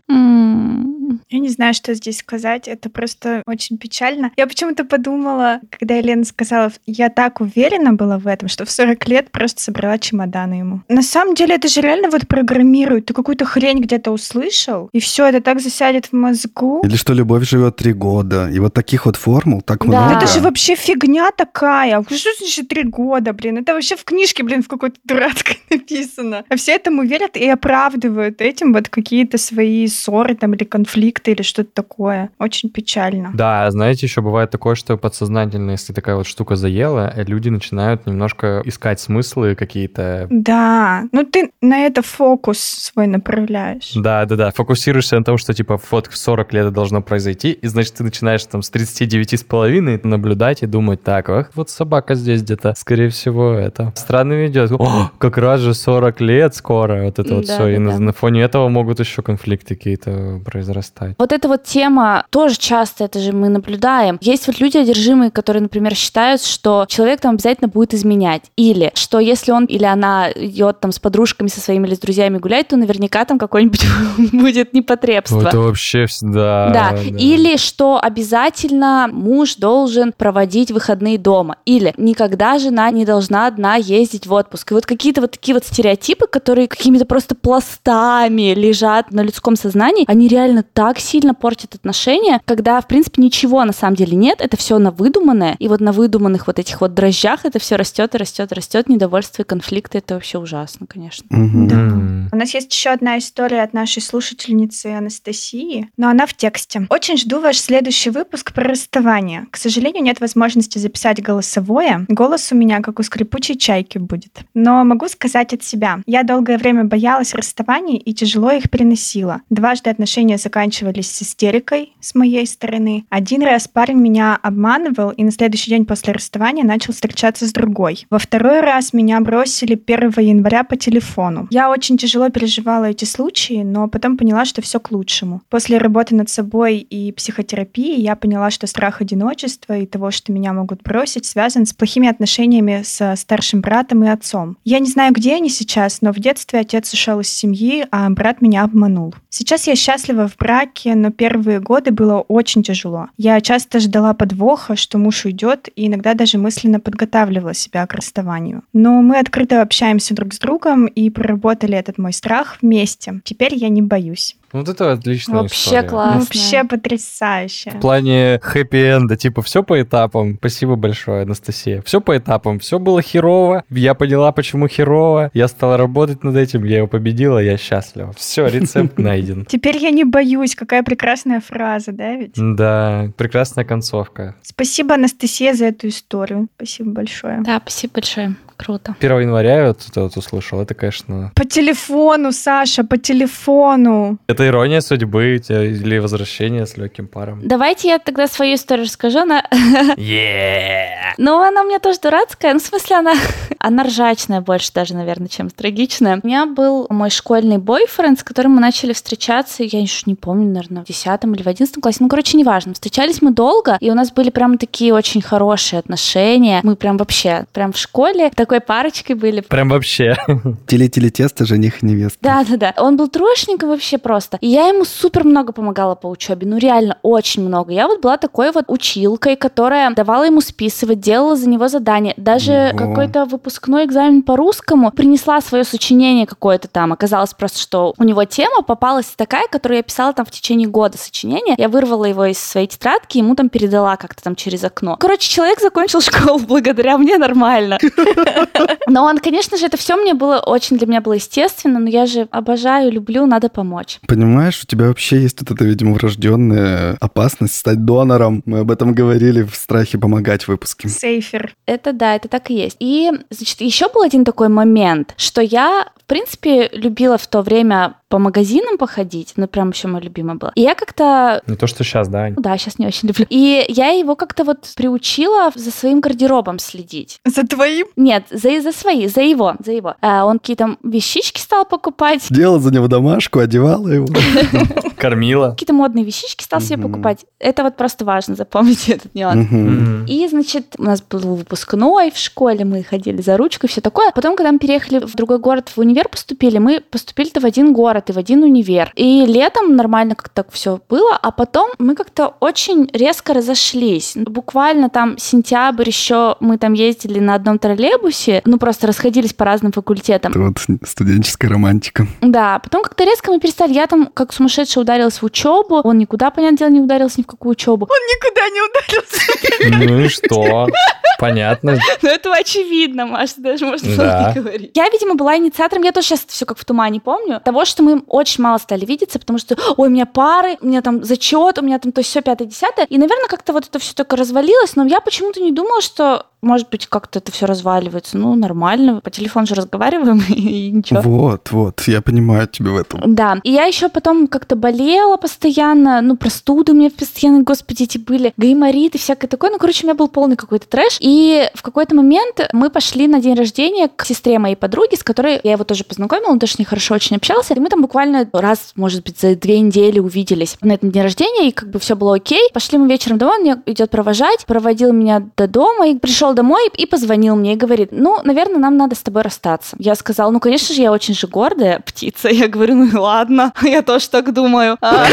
Я не знаю, что здесь сказать. Это просто очень печально. Я почему-то подумала, когда Елена сказала, я так уверена была в этом, что в 40 лет просто собрала чемоданы ему. На самом деле это же реально вот программирует. Ты какую-то хрень где-то услышал, и все, это так засядет в мозгу. Или что любовь живет три года. И вот таких вот формул так Да. много. Это же вообще фигня такая. Что значит три года, блин? Это вообще в книжке, блин, в какой-то дурацкой (laughs) написано. А все этому верят и оправдывают этим вот какие-то свои ссоры там или конфликты или что-то такое. Очень печально. Да, знаете, еще бывает такое, что подсознательно, если такая вот штука заела, люди начинают немножко искать смыслы какие-то. Да, ну ты на это фокус свой направляешь. Да, да, да. Фокусируешься на том, что типа вот в 40 лет это должно произойти, и значит ты начинаешь там с 39 с половиной наблюдать и думать, так, ах, вот собака здесь где-то, скорее всего, это странно ведет. О, как раз же 40 лет скоро, вот это вот Да, все. И да, на, да. на фоне этого могут еще конфликты какие-то произрастать. Вот эта вот тема тоже часто это же мы наблюдаем. Есть вот люди одержимые, которые, например, считают, что человек там обязательно будет изменять. Или что если он или она идет там с подружками со своими или с друзьями гулять, то наверняка там какое-нибудь (laughs) будет непотребство. Это вообще всегда... Да. Или что обязательно муж должен проводить выходные дома. Или никогда жена не должна одна ездить в отпуск. И вот какие-то вот такие вот стереотипы, которые какими-то просто пластами лежат на людском сознании, они реально так сильно портит отношения, когда, в принципе, ничего на самом деле нет, это все на выдуманное, и вот на выдуманных вот этих вот дрожжах это все растет и растет и растет, недовольство и конфликты, это вообще ужасно, конечно. Мгм. Да. У нас есть еще одна история от нашей слушательницы Анастасии, но она в тексте. Очень жду ваш следующий выпуск про расставание. К сожалению, нет возможности записать голосовое. Голос у меня как у скрипучей чайки будет. Но могу сказать от себя. Я долгое время боялась расставаний и тяжело их переносила. Дважды отношения заканчивались с истерикой с моей стороны. Один раз парень меня обманывал и на следующий день после расставания начал встречаться с другой. Во второй раз меня бросили 1 января по телефону. Я очень тяжело переживала эти случаи, но потом поняла, что все к лучшему. После работы над собой и психотерапии я поняла, что страх одиночества и того, что меня могут бросить, связан с плохими отношениями со старшим братом и отцом. Я не знаю, где они сейчас, но в детстве отец ушел из семьи, а брат меня обманул. Сейчас я счастлива в браке, но первые годы было очень тяжело. Я часто ждала подвоха, что муж уйдет, и иногда даже мысленно подготавливала себя к расставанию. Но мы открыто общаемся друг с другом и проработали этот мой страх вместе. Теперь я не боюсь. Вот это отличная Вообще история. классно. Вообще потрясающе. В плане хэппи-энда, типа, все по этапам. Спасибо большое, Анастасия. Все по этапам. Все было херово. Я поняла, почему херово. Я стала работать над этим. Я его победила. Я счастлива. Все, рецепт (laughs) найден. Теперь я не боюсь. Какая прекрасная фраза, да ведь? Да, прекрасная концовка. Спасибо, Анастасия, за эту историю. Спасибо большое. Да, спасибо большое. Круто. 1 января я вот это вот услышал. Это, конечно... По телефону, Саша, по телефону. Это ирония судьбы у тебя или возвращение с легким паром. Давайте я тогда свою историю расскажу. Она... (laughs) Yeah. Ну, она у меня тоже дурацкая. Ну, в смысле, она... (laughs) она ржачная больше даже, наверное, чем трагичная. У меня был мой школьный бойфренд, с которым мы начали встречаться, я еще не помню, наверное, в 10 или в 11 классе. Ну, короче, неважно. Встречались мы долго, и у нас были прям такие очень хорошие отношения. Мы прям вообще, прям в школе такой парочкой были. Прям вообще. Теле-теле тесто, жених и невеста. Да-да-да. Он был трошником вообще просто. И я ему супер много помогала по учебе. Ну, реально, очень много. Я вот была такой вот училкой, которая давала ему списывать, делала за него задания. Даже Ого. какой-то выпускной экзамен по русскому принесла свое сочинение какое-то там. Оказалось просто, что у него тема попалась такая, которую я писала там в течение года сочинения. Я вырвала его из своей тетрадки, ему там передала как-то там через окно. Короче, человек закончил школу (laughs) благодаря мне нормально. Но он, конечно же, это все мне было очень для меня было естественно, но я же обожаю, люблю, надо помочь. Понимаешь, у тебя вообще есть вот эта, видимо, врожденная опасность стать донором. Мы об этом говорили в страхе помогать выпуске. Сейфер. Это да, это так и есть. И, значит, еще был один такой момент, что я, в принципе, любила в то время по магазинам походить, ну, прям еще мое любимое было. И я как-то Не то, что сейчас, да, Ань? ну да, сейчас не очень люблю. И я его как-то вот приучила за своим гардеробом следить. За твоим? Нет, за, за свои, за его, за его. А он какие-то вещички стал покупать, Делала за него домашку, одевала его. (laughs) Кормила. какие-то модные вещички стал себе покупать. Это вот просто важно, запомните (laughs) этот нюанс. И, значит, у нас был выпускной в школе, мы ходили за ручкой, все такое. Потом, когда мы переехали в другой город, в универ поступили, мы поступили-то в один город и в один универ. И летом нормально как-то так все было, а потом мы как-то очень резко разошлись. Буквально там сентябрь еще мы там ездили на одном троллейбусе, ну просто расходились по разным факультетам. Это вот студенческая романтика. Да, потом как-то резко мы перестали. Я там как сумасшедшая ударилась в учебу. Он никуда, понятное дело, не ударился ни в какую учебу. Он никуда не ударился. Ну и что? Понятно. Ну, это очевидно, Маша, даже можно было Да. не говорить. Я, видимо, была инициатором, я тоже сейчас все как в тумане помню, того, что мы очень мало стали видеться, потому что, ой, у меня пары, у меня там зачет, у меня там то все пятое, десятое. И, наверное, как-то вот это все только развалилось, но я почему-то не думала, что, может быть, как-то это все разваливается. Ну, нормально, по телефону же разговариваем, (laughs) и ничего. Вот, вот, я понимаю тебя в этом. Да, и я еще потом как-то болела постоянно, ну, простуды у меня постоянно, господи, эти были, гайморит и всякое такое. Ну, короче, у меня был полный какой-то трэш. И в какой-то момент мы пошли на день рождения к сестре моей подруги, с которой я его тоже познакомила, он тоже с ней хорошо очень общался. И мы там буквально раз, может быть, за две недели увиделись на этом дне рождения, и как бы все было окей. Пошли мы вечером домой, он меня идет провожать, проводил меня до дома, и пришел домой и позвонил мне и говорит, ну, наверное, нам надо с тобой расстаться. Я сказала, ну, конечно же, я очень же гордая птица. Я говорю, ну ладно, (laughs) я тоже так думаю. А,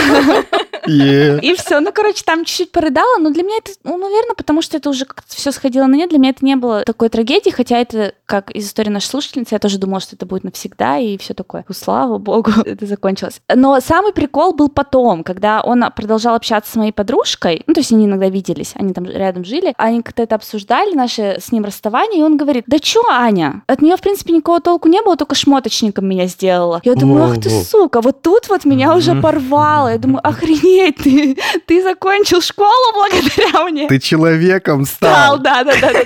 Е. И все, ну, короче, там чуть-чуть порыдала, но для меня это, ну, наверное, потому что это уже как-то все сходило но нет, для меня это не было такой трагедии, хотя это, как из истории нашей слушательницы, я тоже думала, что это будет навсегда, и все такое. Ну, слава богу, (laughs) это закончилось. Но самый прикол был потом, когда он продолжал общаться с моей подружкой, ну, то есть они иногда виделись, они там рядом жили, они как-то это обсуждали, наше с ним расставание, и он говорит, да чё, Аня, от нее, в принципе, никакого толку не было, только шмоточником меня сделала. Я думаю, ах ты, сука, вот тут вот меня уже порвало. Я думаю, охренеть, ты, ты закончил школу благодаря мне. Ты человеком стал. Да, да, да, да.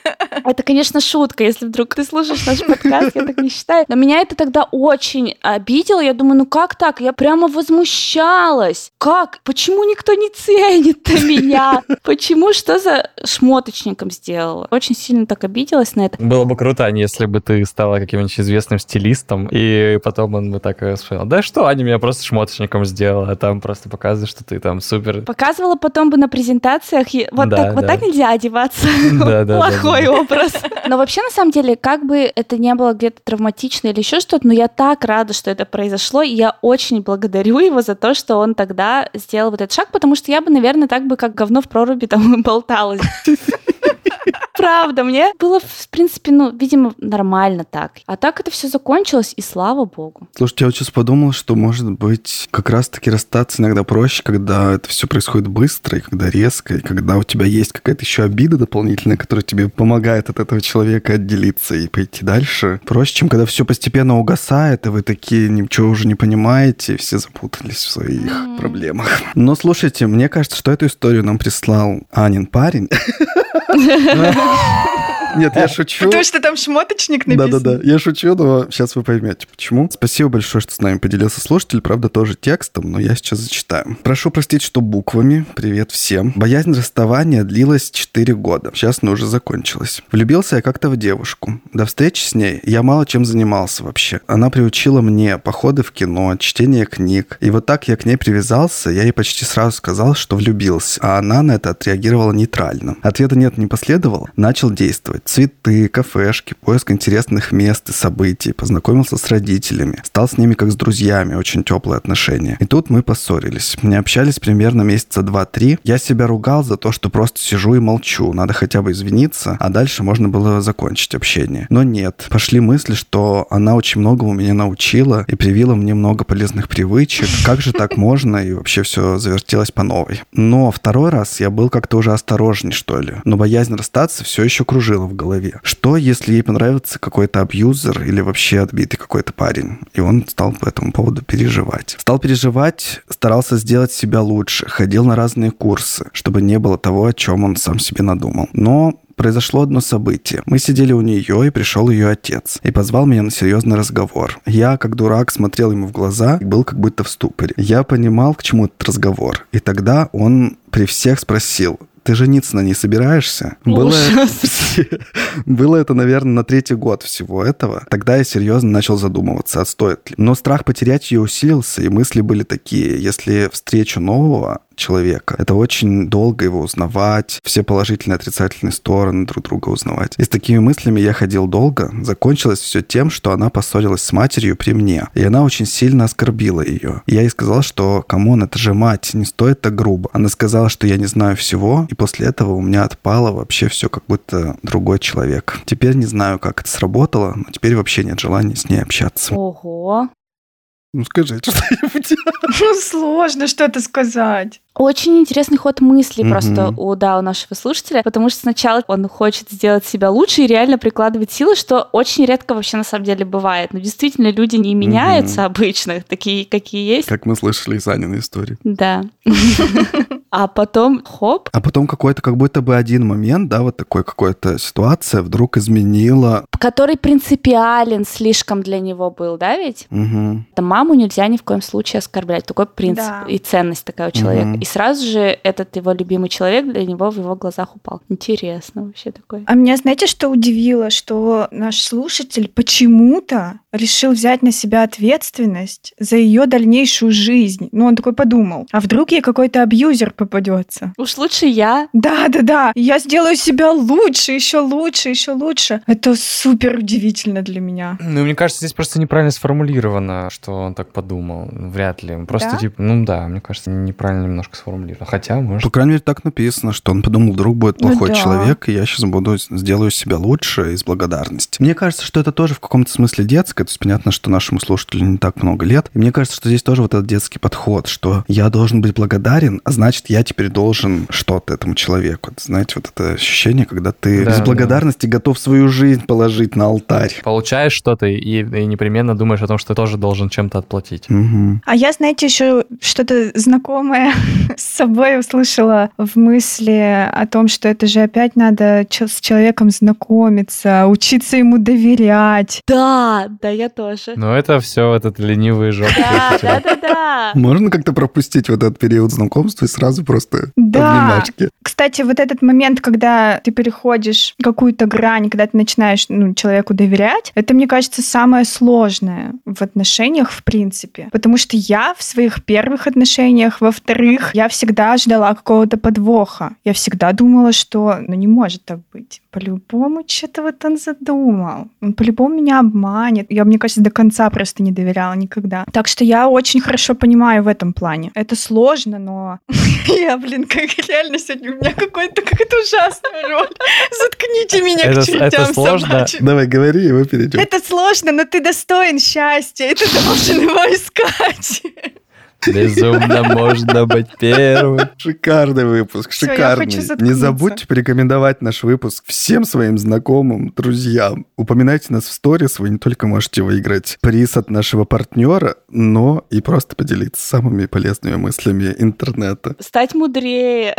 (laughs) Это, конечно, шутка, если вдруг ты слушаешь наш подкаст, я так не считаю. Но меня это тогда очень обидело. Я думаю, ну как так? Я прямо возмущалась. Как? Почему никто не ценит (laughs) меня? Почему? Что за шмоточником сделала? Очень сильно так обиделась на это. Было бы круто, если бы ты стала каким-нибудь известным стилистом, и потом он бы так сказал, да что, Аня меня просто шмоточником сделала, а там просто показывает, что ты там супер. Показывала потом бы на презентациях, вот да, так, вот так нельзя одеваться. (laughs) Да, да, Плохой образ. Но вообще, на самом деле, как бы это не было где-то травматично или еще что-то, но я так рада, что это произошло, и я очень благодарю его за то, что он тогда сделал вот этот шаг, потому что я бы, наверное, так бы как говно в проруби там (laughs) болталась. Правда, мне было, в принципе, ну, видимо, нормально так. А так это все закончилось, и слава богу. Слушайте, я вот сейчас подумал, что, может быть, как раз-таки расстаться иногда проще, когда это все происходит быстро, и когда резко, и когда у тебя есть какая-то еще обида дополнительная, которая тебе помогает от этого человека отделиться и пойти дальше. Проще, чем когда все постепенно угасает, и вы такие ничего уже не понимаете, и все запутались в своих mm. проблемах. Но слушайте, мне кажется, что эту историю нам прислал Анин парень. (laughs) (laughs) Нет, я шучу. Потому что там шмоточник написан. Да-да-да, я шучу, но сейчас вы поймете, почему. Спасибо большое, что с нами поделился слушатель. Правда, тоже текстом, но я сейчас зачитаю. Прошу простить, что буквами. Привет всем. Боязнь расставания длилась 4 года. Сейчас она уже закончилась. Влюбился я как-то в девушку. До встречи с ней я мало чем занимался вообще. Она приучила мне походы в кино, чтение книг. И вот так я к ней привязался, я ей почти сразу сказал, что влюбился. А она на это отреагировала нейтрально. Ответа нет, не последовало. Начал действовать цветы, кафешки, поиск интересных мест и событий, познакомился с родителями, стал с ними как с друзьями, очень теплые отношения. И тут мы поссорились. Не общались примерно месяца два-три. Я себя ругал за то, что просто сижу и молчу, надо хотя бы извиниться, а дальше можно было закончить общение. Но нет, пошли мысли, что она очень много у меня научила и привила мне много полезных привычек. Как же так можно? И вообще все завертелось по новой. Но второй раз я был как-то уже осторожней, что ли. Но боязнь расстаться все еще кружила в голове. Что, если ей понравится какой-то абьюзер или вообще отбитый какой-то парень? И он стал по этому поводу переживать. Стал переживать, старался сделать себя лучше, ходил на разные курсы, чтобы не было того, о чем он сам себе надумал. Но произошло одно событие. Мы сидели у нее, и пришел ее отец. И позвал меня на серьезный разговор. Я, как дурак, смотрел ему в глаза и был как будто в ступоре. Я понимал, к чему этот разговор. И тогда он при всех спросил, ты жениться на ней собираешься? Было, (laughs) было это, наверное, на третий год всего этого. Тогда я серьезно начал задумываться, а стоит ли. Но страх потерять ее усилился, и мысли были такие, если встречу нового, человека. Это очень долго его узнавать, все положительные и отрицательные стороны друг друга узнавать. И с такими мыслями я ходил долго. Закончилось все тем, что она поссорилась с матерью при мне. И она очень сильно оскорбила ее. И я ей сказал, что, come on, это же мать, не стоит так грубо. Она сказала, что я не знаю всего, и после этого у меня отпало вообще все как будто другой человек. Теперь не знаю, как это сработало, но теперь вообще нет желания с ней общаться. Ого. Ну скажите что-нибудь. (laughs) Ну сложно что-то сказать. Очень интересный ход мысли mm-hmm. просто у, да, у нашего слушателя, потому что сначала он хочет сделать себя лучше и реально прикладывать силы, что очень редко вообще на самом деле бывает. Но действительно люди не меняются mm-hmm. обычно, такие, какие есть. Как мы слышали из Аниной истории. Да. (laughs) А потом хоп. А потом какой-то как будто бы один момент, да, вот такой какая-то ситуация вдруг изменила. Который принципиален слишком для него был, да, ведь? Угу. Маму нельзя ни в коем случае оскорблять. Такой принцип да. и ценность такая у человека. Угу. И сразу же этот его любимый человек для него в его глазах упал. Интересно вообще такое. А меня, знаете, что удивило? Что наш слушатель почему-то решил взять на себя ответственность за ее дальнейшую жизнь. Ну, он такой подумал, а вдруг ей какой-то абьюзер попадется? Уж лучше я. Да, да, да. Я сделаю себя лучше, еще лучше, еще лучше. Это супер удивительно для меня. Ну, мне кажется, здесь просто неправильно сформулировано, что он так подумал. Вряд ли. Просто да? типа, ну да, мне кажется, неправильно немножко немножко сформулировано. Хотя, может... По крайней мере, так написано, что он подумал, вдруг будет Ну плохой да. человек, и я сейчас буду, сделаю себя лучше из благодарности. Мне кажется, что это тоже в каком-то смысле детское, то есть понятно, что нашему слушателю не так много лет, и мне кажется, что здесь тоже вот этот детский подход, что я должен быть благодарен, а значит, я теперь должен что-то этому человеку. Это, знаете, вот это ощущение, когда ты Да, из да. благодарности готов свою жизнь положить на алтарь. Получаешь что-то и, и непременно думаешь о том, что ты тоже должен чем-то отплатить. Мгм. А я, знаете, еще что-то знакомое (laughs) с собой услышала в мысли о том, что это же опять надо с человеком знакомиться, учиться ему доверять. Да, да, я тоже. Но это все этот ленивый жоп. Да, да, да, да. Можно как-то пропустить вот этот период знакомства и сразу просто Да. обнимашки? Кстати, вот этот момент, когда ты переходишь какую-то грань, когда ты начинаешь ну, человеку доверять, это, мне кажется, самое сложное в отношениях в принципе. Потому что я в своих первых отношениях, во-вторых, я всегда ждала какого-то подвоха. Я всегда думала, что ну не может так быть. По-любому что-то вот он задумал. Он по-любому меня обманет. Я, мне кажется, до конца просто не доверяла никогда. Так что я очень хорошо понимаю в этом плане. Это сложно, но (laughs) я, блин, как реально сегодня у меня какой-то какая-то ужасная роль. Заткните меня Это- к чертям это сложно. собачьим. Давай, говори, и мы перейдем. Это сложно, но ты достоин счастья, и ты должен его искать. Безумно можно быть первым. Шикарный выпуск, Всё, я шикарный. хочу Не забудьте порекомендовать наш выпуск всем своим знакомым, друзьям. Упоминайте нас в сторис, вы не только можете выиграть приз от нашего партнера, но и просто поделиться самыми полезными мыслями интернета Стать мудрее.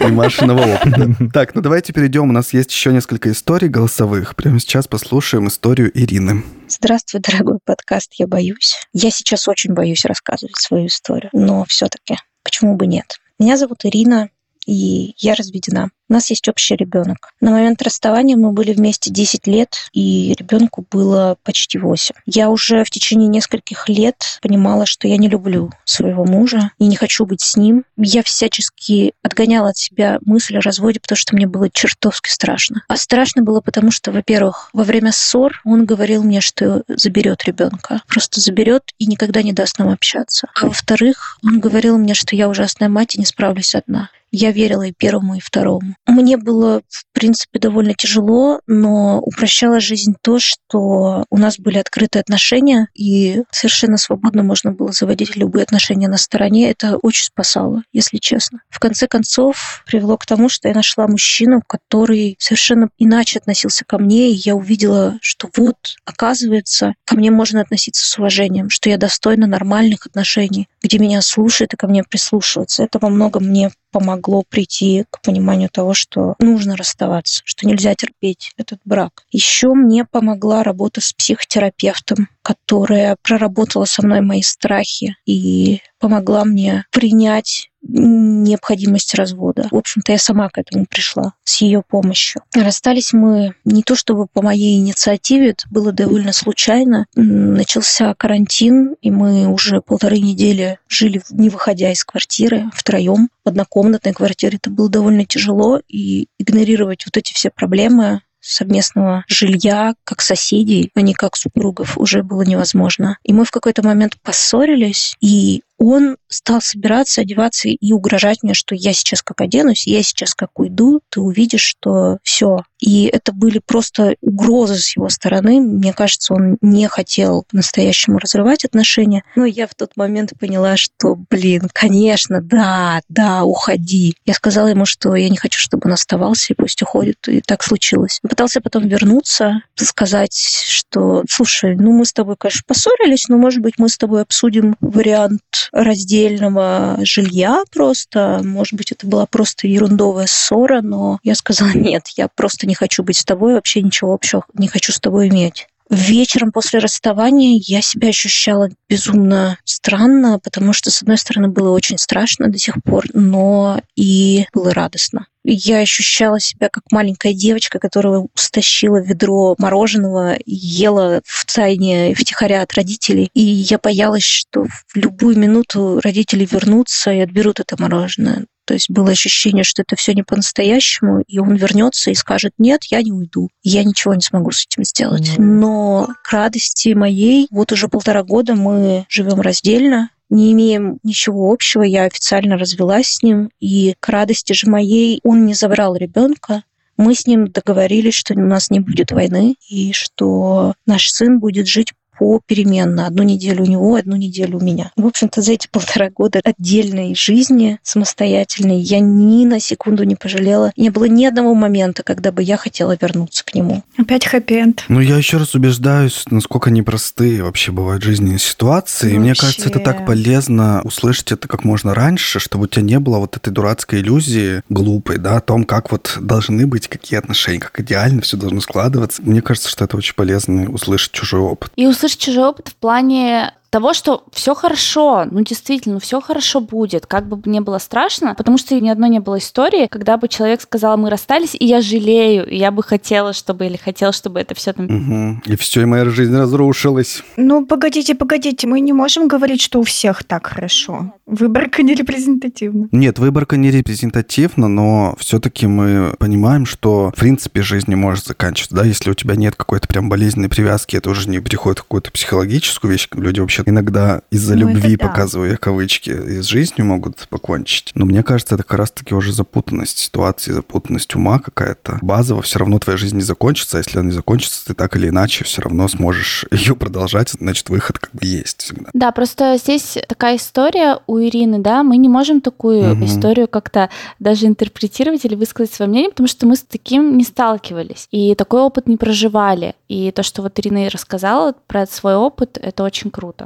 и Машиного (laughs) опыта. Так, ну давайте перейдем. У нас есть еще несколько историй голосовых. Прямо сейчас послушаем историю Ирины. Здравствуй, дорогой подкаст «Я боюсь». Я сейчас очень боюсь рассказывать свою историю, но все-таки почему бы нет? Меня зовут Ирина, и я разведена. У нас есть общий ребенок. На момент расставания мы были вместе 10 лет, и ребенку было почти 8. Я уже в течение нескольких лет понимала, что я не люблю своего мужа и не хочу быть с ним. Я всячески отгоняла от себя мысль о разводе, потому что мне было чертовски страшно. А страшно было потому, что, во-первых, во время ссор он говорил мне, что заберет ребенка. Просто заберет и никогда не даст нам общаться. А во-вторых, он говорил мне, что я ужасная мать и не справлюсь одна. Я верила и первому, и второму. Мне было, в принципе, довольно тяжело, но упрощало жизнь то, что у нас были открытые отношения, и совершенно свободно можно было заводить любые отношения на стороне. Это очень спасало, если честно. В конце концов, привело к тому, что я нашла мужчину, который совершенно иначе относился ко мне, и я увидела, что вот, оказывается, ко мне можно относиться с уважением, что я достойна нормальных отношений, где меня слушают и ко мне прислушиваются. Это во многом мне помогло прийти к пониманию того, что нужно расставаться, что нельзя терпеть этот брак. Еще мне помогла работа с психотерапевтом, которая проработала со мной мои страхи и помогла мне принять необходимость развода. В общем-то, я сама к этому пришла с ее помощью. Расстались мы не то чтобы по моей инициативе, это было довольно случайно. Начался карантин, и мы уже полторы недели жили, не выходя из квартиры, втроем в однокомнатной квартире. Это было довольно тяжело, и игнорировать вот эти все проблемы совместного жилья, как соседей, а не как супругов, уже было невозможно. И мы в какой-то момент поссорились, и он стал собираться, одеваться и угрожать мне, что я сейчас как оденусь, я сейчас как уйду, ты увидишь, что все. И это были просто угрозы с его стороны. Мне кажется, он не хотел по-настоящему разрывать отношения. Но я в тот момент поняла, что, блин, конечно, да, да, уходи. Я сказала ему, что я не хочу, чтобы он оставался, и пусть уходит. И так случилось. Он пытался потом вернуться, сказать, что, слушай, ну мы с тобой, конечно, поссорились, но, может быть, мы с тобой обсудим вариант раздельного жилья просто. Может быть, это была просто ерундовая ссора, но я сказала, (laughs) нет, я просто не хочу быть с тобой, вообще ничего общего не хочу с тобой иметь. Вечером после расставания я себя ощущала безумно странно, потому что, с одной стороны, было очень страшно до сих пор, но и было радостно. Я ощущала себя как маленькая девочка, которая стащила ведро мороженого ела в тайне втихаря от родителей. И я боялась, что в любую минуту родители вернутся и отберут это мороженое. То есть было ощущение, что это все не по-настоящему, и он вернется и скажет, нет, я не уйду. Я ничего не смогу с этим сделать. Но к радости моей, вот уже полтора года мы живем раздельно, не имеем ничего общего, я официально развелась с ним, и к радости же моей он не забрал ребенка, мы с ним договорились, что у нас не будет войны, и что наш сын будет жить попеременно. Одну неделю у него, одну неделю у меня. В общем-то, за эти полтора года отдельной жизни, самостоятельной, я ни на секунду не пожалела. Не было ни одного момента, когда бы я хотела вернуться к нему. Опять хэппи-энд. Ну, я еще раз убеждаюсь, насколько непростые вообще бывают жизненные ситуации. И мне кажется, это так полезно услышать это как можно раньше, чтобы у тебя не было вот этой дурацкой иллюзии глупой, да, о том, как вот должны быть какие отношения, как идеально все должно складываться. Мне кажется, что это очень полезно услышать чужой опыт. И услышать слышать чужой опыт в плане того, что все хорошо, ну действительно, ну все хорошо будет, как бы не было страшно, потому что ни одной не было истории, когда бы человек сказал, мы расстались, и я жалею, и я бы хотела, чтобы, или хотел, чтобы это все там... Угу. И все, и моя жизнь разрушилась. Ну, погодите, погодите, мы не можем говорить, что у всех так хорошо. Выборка не репрезентативна. Нет, выборка не репрезентативна, но все-таки мы понимаем, что в принципе жизнь не может заканчиваться, да, если у тебя нет какой-то прям болезненной привязки, это уже не переходит в какую-то психологическую вещь, люди вообще иногда из-за ну, любви, да. показываю я кавычки, и с жизнью могут покончить. Но мне кажется, это как раз-таки уже запутанность ситуации, запутанность ума какая-то. Базово все равно твоя жизнь не закончится, а если она не закончится, ты так или иначе все равно сможешь (laughs) ее продолжать, значит, выход как бы есть всегда. Да, просто здесь такая история у Ирины, да, мы не можем такую угу. историю как-то даже интерпретировать или высказать свое мнение, потому что мы с таким не сталкивались и такой опыт не проживали. И то, что вот Ирина и рассказала про свой опыт, это очень круто.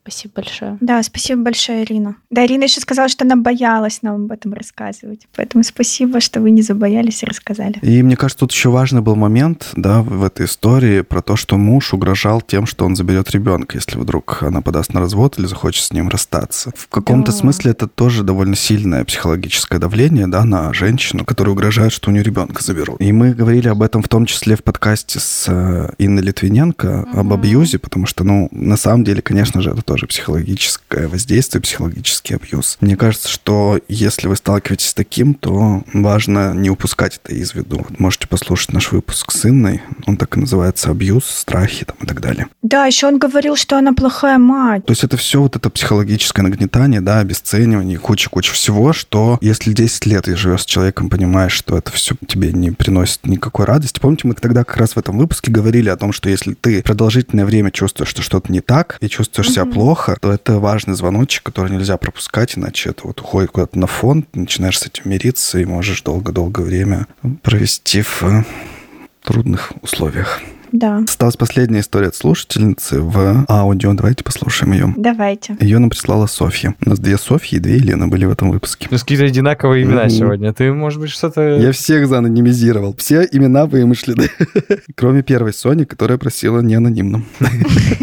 Спасибо большое. Да, спасибо большое, Ирина. Да, Ирина еще сказала, что она боялась нам об этом рассказывать. Поэтому спасибо, что вы не забоялись и рассказали. И мне кажется, тут еще важный был момент, да, в этой истории про то, что муж угрожал тем, что он заберет ребенка, если вдруг она подаст на развод или захочет с ним расстаться. В каком-то да. смысле это тоже довольно сильное психологическое давление, да, на женщину, которая угрожает, что у нее ребенка заберут. И мы говорили об этом в том числе в подкасте с э, Инной Литвиненко mm-hmm. об абьюзе, потому что, ну, на самом деле, конечно же, это тоже психологическое воздействие, психологический абьюз. Мне кажется, что если вы сталкиваетесь с таким, то важно не упускать это из виду. Вот можете послушать наш выпуск с Инной. Он так и называется «Абьюз», «Страхи» там, и так далее. Да, еще он говорил, что она плохая мать. То есть это все вот это психологическое нагнетание, да, обесценивание, куча-куча всего, что если 10 лет ты живешь с человеком, понимаешь, что это все тебе не приносит никакой радости. Помните, мы тогда как раз в этом выпуске говорили о том, что если ты продолжительное время чувствуешь, что что-то не так, и чувствуешь mm-hmm. себя плохо, то это важный звоночек, который нельзя пропускать, иначе это вот уходит куда-то на фон, начинаешь с этим мириться и можешь долго-долго время провести в трудных условиях. Да. Осталась последняя история от слушательницы в аудио. Давайте послушаем ее. Давайте. Ее нам прислала Софья. У нас две Софьи и две Елены были в этом выпуске. То есть какие-то одинаковые имена mm-hmm. сегодня. Ты, может быть, что-то... Я всех заанонимизировал. Все имена вымышлены. (laughs) Кроме первой Сони, которая просила не анонимным. (laughs)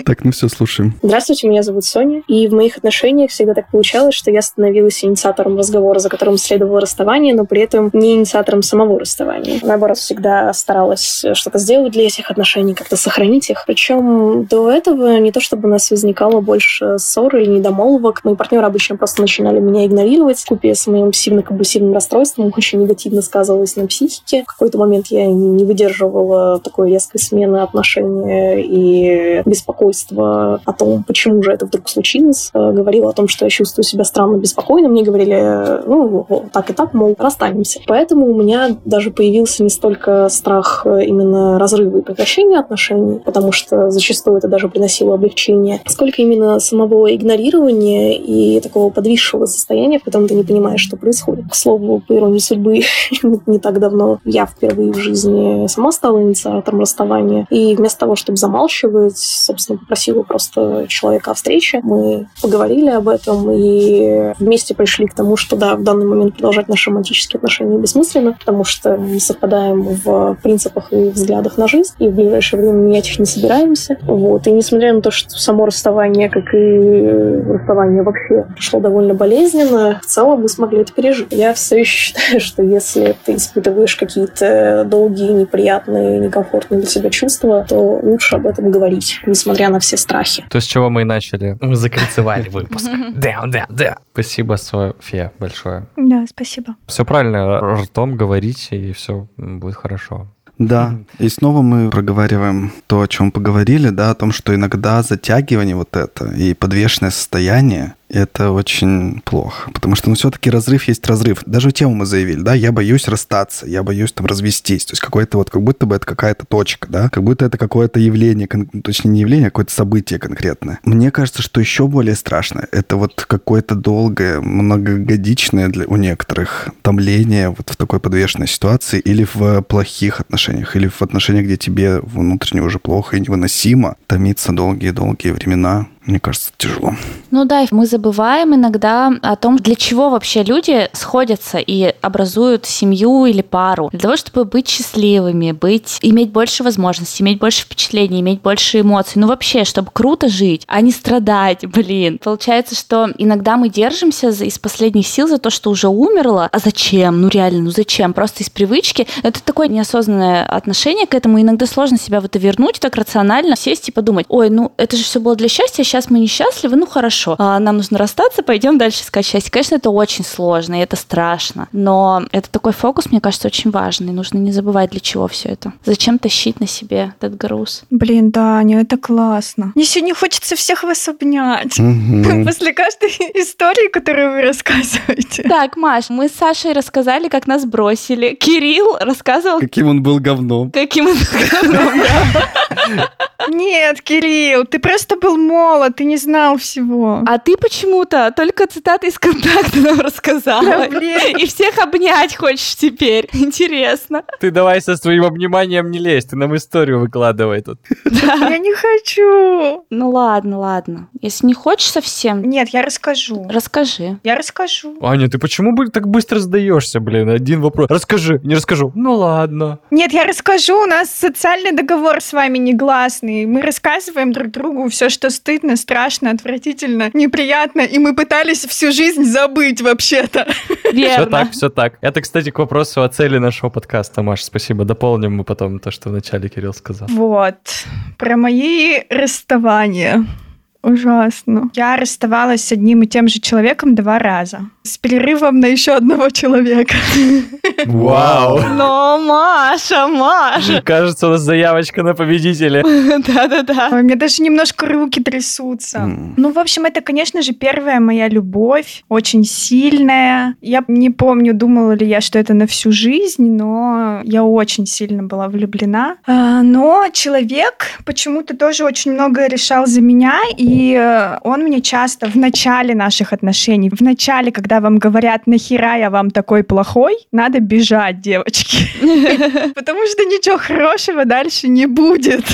Так, ну все, слушаем. Здравствуйте, меня зовут Соня. И в моих отношениях всегда так получалось, что я становилась инициатором разговора, за которым следовало расставание, но при этом не инициатором самого расставания. Наоборот, всегда старалась что-то сделать для этих отношений отношений, как-то сохранить их. Причем до этого не то чтобы у нас возникало больше ссор или недомолвок. Мои партнеры обычно просто начинали меня игнорировать. Купе с моим пассивно-компульсивным расстройством очень негативно сказывалось на психике. В какой-то момент я не выдерживала такой резкой смены отношения и беспокойства о том, почему же это вдруг случилось. Э, говорила о том, что я чувствую себя странно беспокойно. Мне говорили, ну, так и так, мол, расстанемся. Поэтому у меня даже появился не столько страх именно разрыва и прекращения прекращения отношений, потому что зачастую это даже приносило облегчение, сколько именно самого игнорирования и такого подвисшего состояния, в котором ты не понимаешь, что происходит. К слову, по иронии судьбы, (laughs) не так давно я впервые в жизни сама стала инициатором расставания, и вместо того, чтобы замалчивать, собственно, попросила просто человека о встрече. Мы поговорили об этом и вместе пришли к тому, что да, в данный момент продолжать наши романтические отношения бессмысленно, потому что мы совпадаем в принципах и взглядах на жизнь, и в ближайшее время менять их не собираемся. Вот. И несмотря на то, что само расставание, как и расставание вообще прошло довольно болезненно, в целом мы смогли это пережить. Я все еще считаю, (laughs) что если ты испытываешь какие-то долгие, неприятные, некомфортные для себя чувства, то лучше об этом говорить, несмотря на все страхи. То, с чего мы и начали. Мы закольцевали выпуск. Да, да, да. Спасибо, София, большое. Да, спасибо. Все правильно, ртом говорите, и все будет хорошо. Да, и снова мы проговариваем то, о чем поговорили, да, о том, что иногда затягивание вот это и подвешенное состояние Это очень плохо, потому что, ну, все-таки разрыв есть разрыв. Даже тему мы заявили, да, я боюсь расстаться, я боюсь там развестись. То есть какое-то вот, как будто бы это какая-то точка, да, как будто это какое-то явление, точнее не явление, а какое-то событие конкретное. Мне кажется, что еще более страшно, это вот какое-то долгое, многогодичное для, у некоторых томление вот в такой подвешенной ситуации или в плохих отношениях, или в отношениях, где тебе внутренне уже плохо и невыносимо томиться долгие-долгие времена. Мне кажется, тяжело. Ну да, мы забываем иногда о том, для чего вообще люди сходятся и образуют семью или пару. Для того, чтобы быть счастливыми, быть, иметь больше возможностей, иметь больше впечатлений, иметь больше эмоций. Ну вообще, чтобы круто жить, а не страдать, (laughs) блин. Получается, что иногда мы держимся из последних сил за то, что уже умерло. А зачем? Ну реально, ну зачем? Просто из привычки. Это такое неосознанное отношение к этому. Иногда сложно себя в это вернуть так рационально, сесть и подумать, ой, ну это же все было для счастья, сейчас сейчас мы несчастливы, ну хорошо, а, нам нужно расстаться, пойдем дальше искать счастье. Конечно, это очень сложно, и это страшно, но это такой фокус, мне кажется, очень важный. Нужно не забывать, для чего все это. Зачем тащить на себе этот груз? Блин, да, не, это классно. Мне сегодня хочется всех вас обнять. (laughs) После каждой истории, которую вы рассказываете. Так, Маш, мы с Сашей рассказали, как нас бросили. Кирилл рассказывал... Каким он был говном. Каким он был говном. Нет, Кирилл, ты просто был молод, ты не знал всего. А ты почему-то только цитаты из контакта нам рассказала. И всех обнять хочешь теперь. Интересно. Ты давай со своим обниманием не лезь, ты нам историю выкладывай тут. Я не хочу. Ну ладно, ладно. Если не хочешь совсем... Нет, я расскажу. Расскажи. Я расскажу. Аня, ты почему так быстро сдаешься, блин? Один вопрос. Расскажи. Не расскажу. Ну ладно. Нет, я расскажу. У нас социальный договор с вами негласный. Мы рассказываем друг другу все, что стыдно, страшно, отвратительно, неприятно, и мы пытались всю жизнь забыть вообще-то. Верно. Все так, все так. Это, кстати, к вопросу о цели нашего подкаста, Маш, спасибо. Дополним мы потом то, что вначале Кирилл сказал. Вот. Про мои расставания. Ужасно. Я расставалась с одним и тем же человеком два раза. С перерывом на еще одного человека. Вау! Но, Маша, Маша! Кажется, у нас заявочка на победителя. (laughs) Да-да-да. У меня даже немножко руки трясутся. Ну, в общем, это, конечно же, первая моя любовь. Очень сильная. Я не помню, думала ли я, что это на всю жизнь, но я очень сильно была влюблена. А, но человек почему-то тоже очень многое решал за меня, и э, он мне часто в начале наших отношений, в начале, когда вам говорят, нахера я вам такой плохой, надо бежать, девочки. (laughs) Потому что ничего хорошего дальше не будет.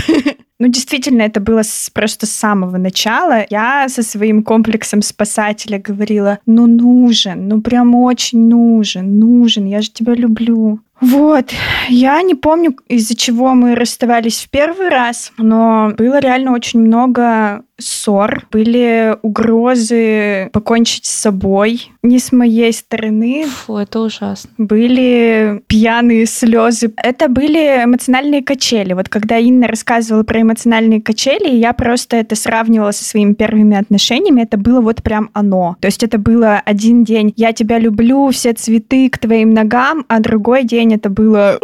Ну, действительно, это было с, просто с самого начала. Я со своим комплексом спасателя говорила, ну, нужен, ну, прям очень нужен, нужен, я же тебя люблю. Вот, я не помню, из-за чего мы расставались в первый раз, но было реально очень много ссор, были угрозы покончить с собой, не с моей стороны. Фу, это ужасно. Были пьяные слезы. Это были эмоциональные качели. Вот когда Инна рассказывала про эмоциональные качели, я просто это сравнивала со своими первыми отношениями, это было вот прям оно. То есть это было один день «я тебя люблю, все цветы к твоим ногам», а другой день это было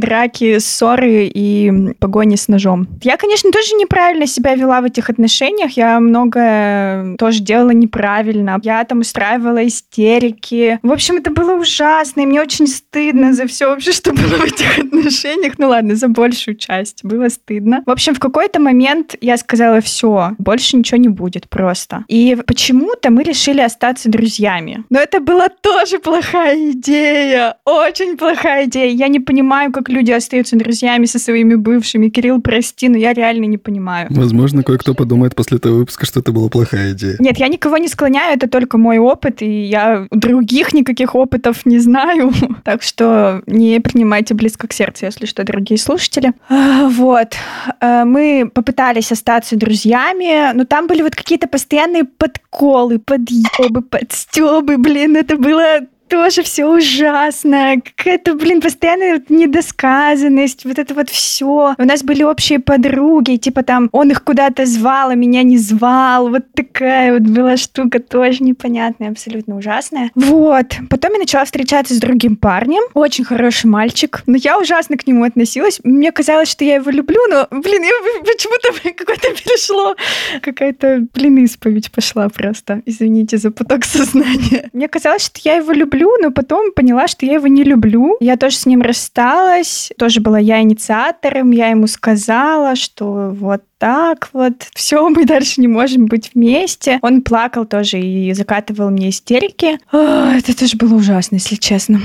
драки, ссоры и погони с ножом. Я, конечно, тоже неправильно себя вела в этих отношениях. Я многое тоже делала неправильно. Я там устраивала истерики. В общем, это было ужасно, и мне очень стыдно за все вообще, что было в этих отношениях. Ну ладно, за большую часть было стыдно. В общем, в какой-то момент я сказала, все, больше ничего не будет просто. И почему-то мы решили остаться друзьями. Но это была тоже плохая идея. Очень плохая идея. Я не понимаю, как люди остаются друзьями со своими бывшими. Кирилл, прости, но я реально не понимаю. Возможно, кое-кто подумает после этого выпуска, что это была плохая идея. Нет, я никого не склоняю, это только мой опыт, и я других никаких опытов не знаю. (laughs) Так что не принимайте близко к сердцу, если что, дорогие слушатели. А, вот. А, мы попытались остаться друзьями, но там были вот какие-то постоянные подколы, подъебы, подстебы, блин, это было тоже все ужасно. Какая-то, блин, постоянная недосказанность, вот это вот все. У нас были общие подруги, типа там он их куда-то звал, а меня не звал. Вот такая вот была штука тоже непонятная, абсолютно ужасная. Вот. Потом я начала встречаться с другим парнем. Очень хороший мальчик. Но я ужасно к нему относилась. Мне казалось, что я его люблю, но, блин, я (laughs) почему-то какое-то перешло. Какая-то, блин, исповедь пошла просто. Извините за поток сознания. Мне казалось, что я его люблю, но потом поняла, что я его не люблю. Я тоже с ним рассталась. Тоже была я инициатором. Я ему сказала, что вот так вот, (laughs) все, мы дальше не можем быть вместе. Он плакал тоже и закатывал мне истерики. О, это тоже было ужасно, если честно.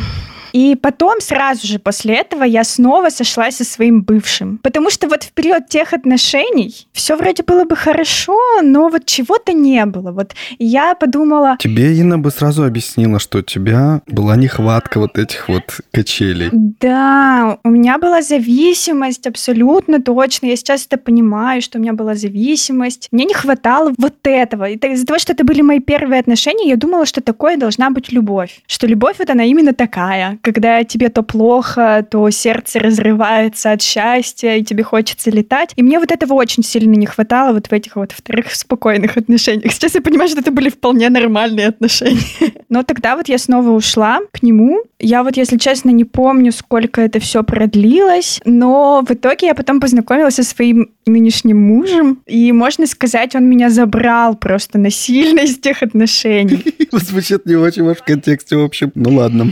И потом, сразу же после этого, я снова сошлась со своим бывшим. Потому что вот в период тех отношений все вроде было бы хорошо, но вот чего-то не было. Вот я подумала... Тебе Инна бы сразу объяснила, что у тебя была нехватка вот этих вот качелей. Да, у меня была зависимость абсолютно точно. Я сейчас это понимаю, что у меня была зависимость. Мне не хватало вот этого. И из-за того, что это были мои первые отношения, я думала, что такое должна быть любовь. Что любовь вот она именно такая когда тебе то плохо, то сердце разрывается от счастья, и тебе хочется летать. И мне вот этого очень сильно не хватало вот в этих вот вторых (laughs) спокойных отношениях. Сейчас я понимаю, что это были вполне нормальные отношения. (laughs) Но тогда вот я снова ушла к нему. Я вот, если честно, не помню, сколько это все продлилось, но в итоге я потом познакомилась со своим нынешним мужем, и, можно сказать, он меня забрал просто насильно из тех отношений. (laughs) Звучит не очень в контексте, в общем. Ну ладно.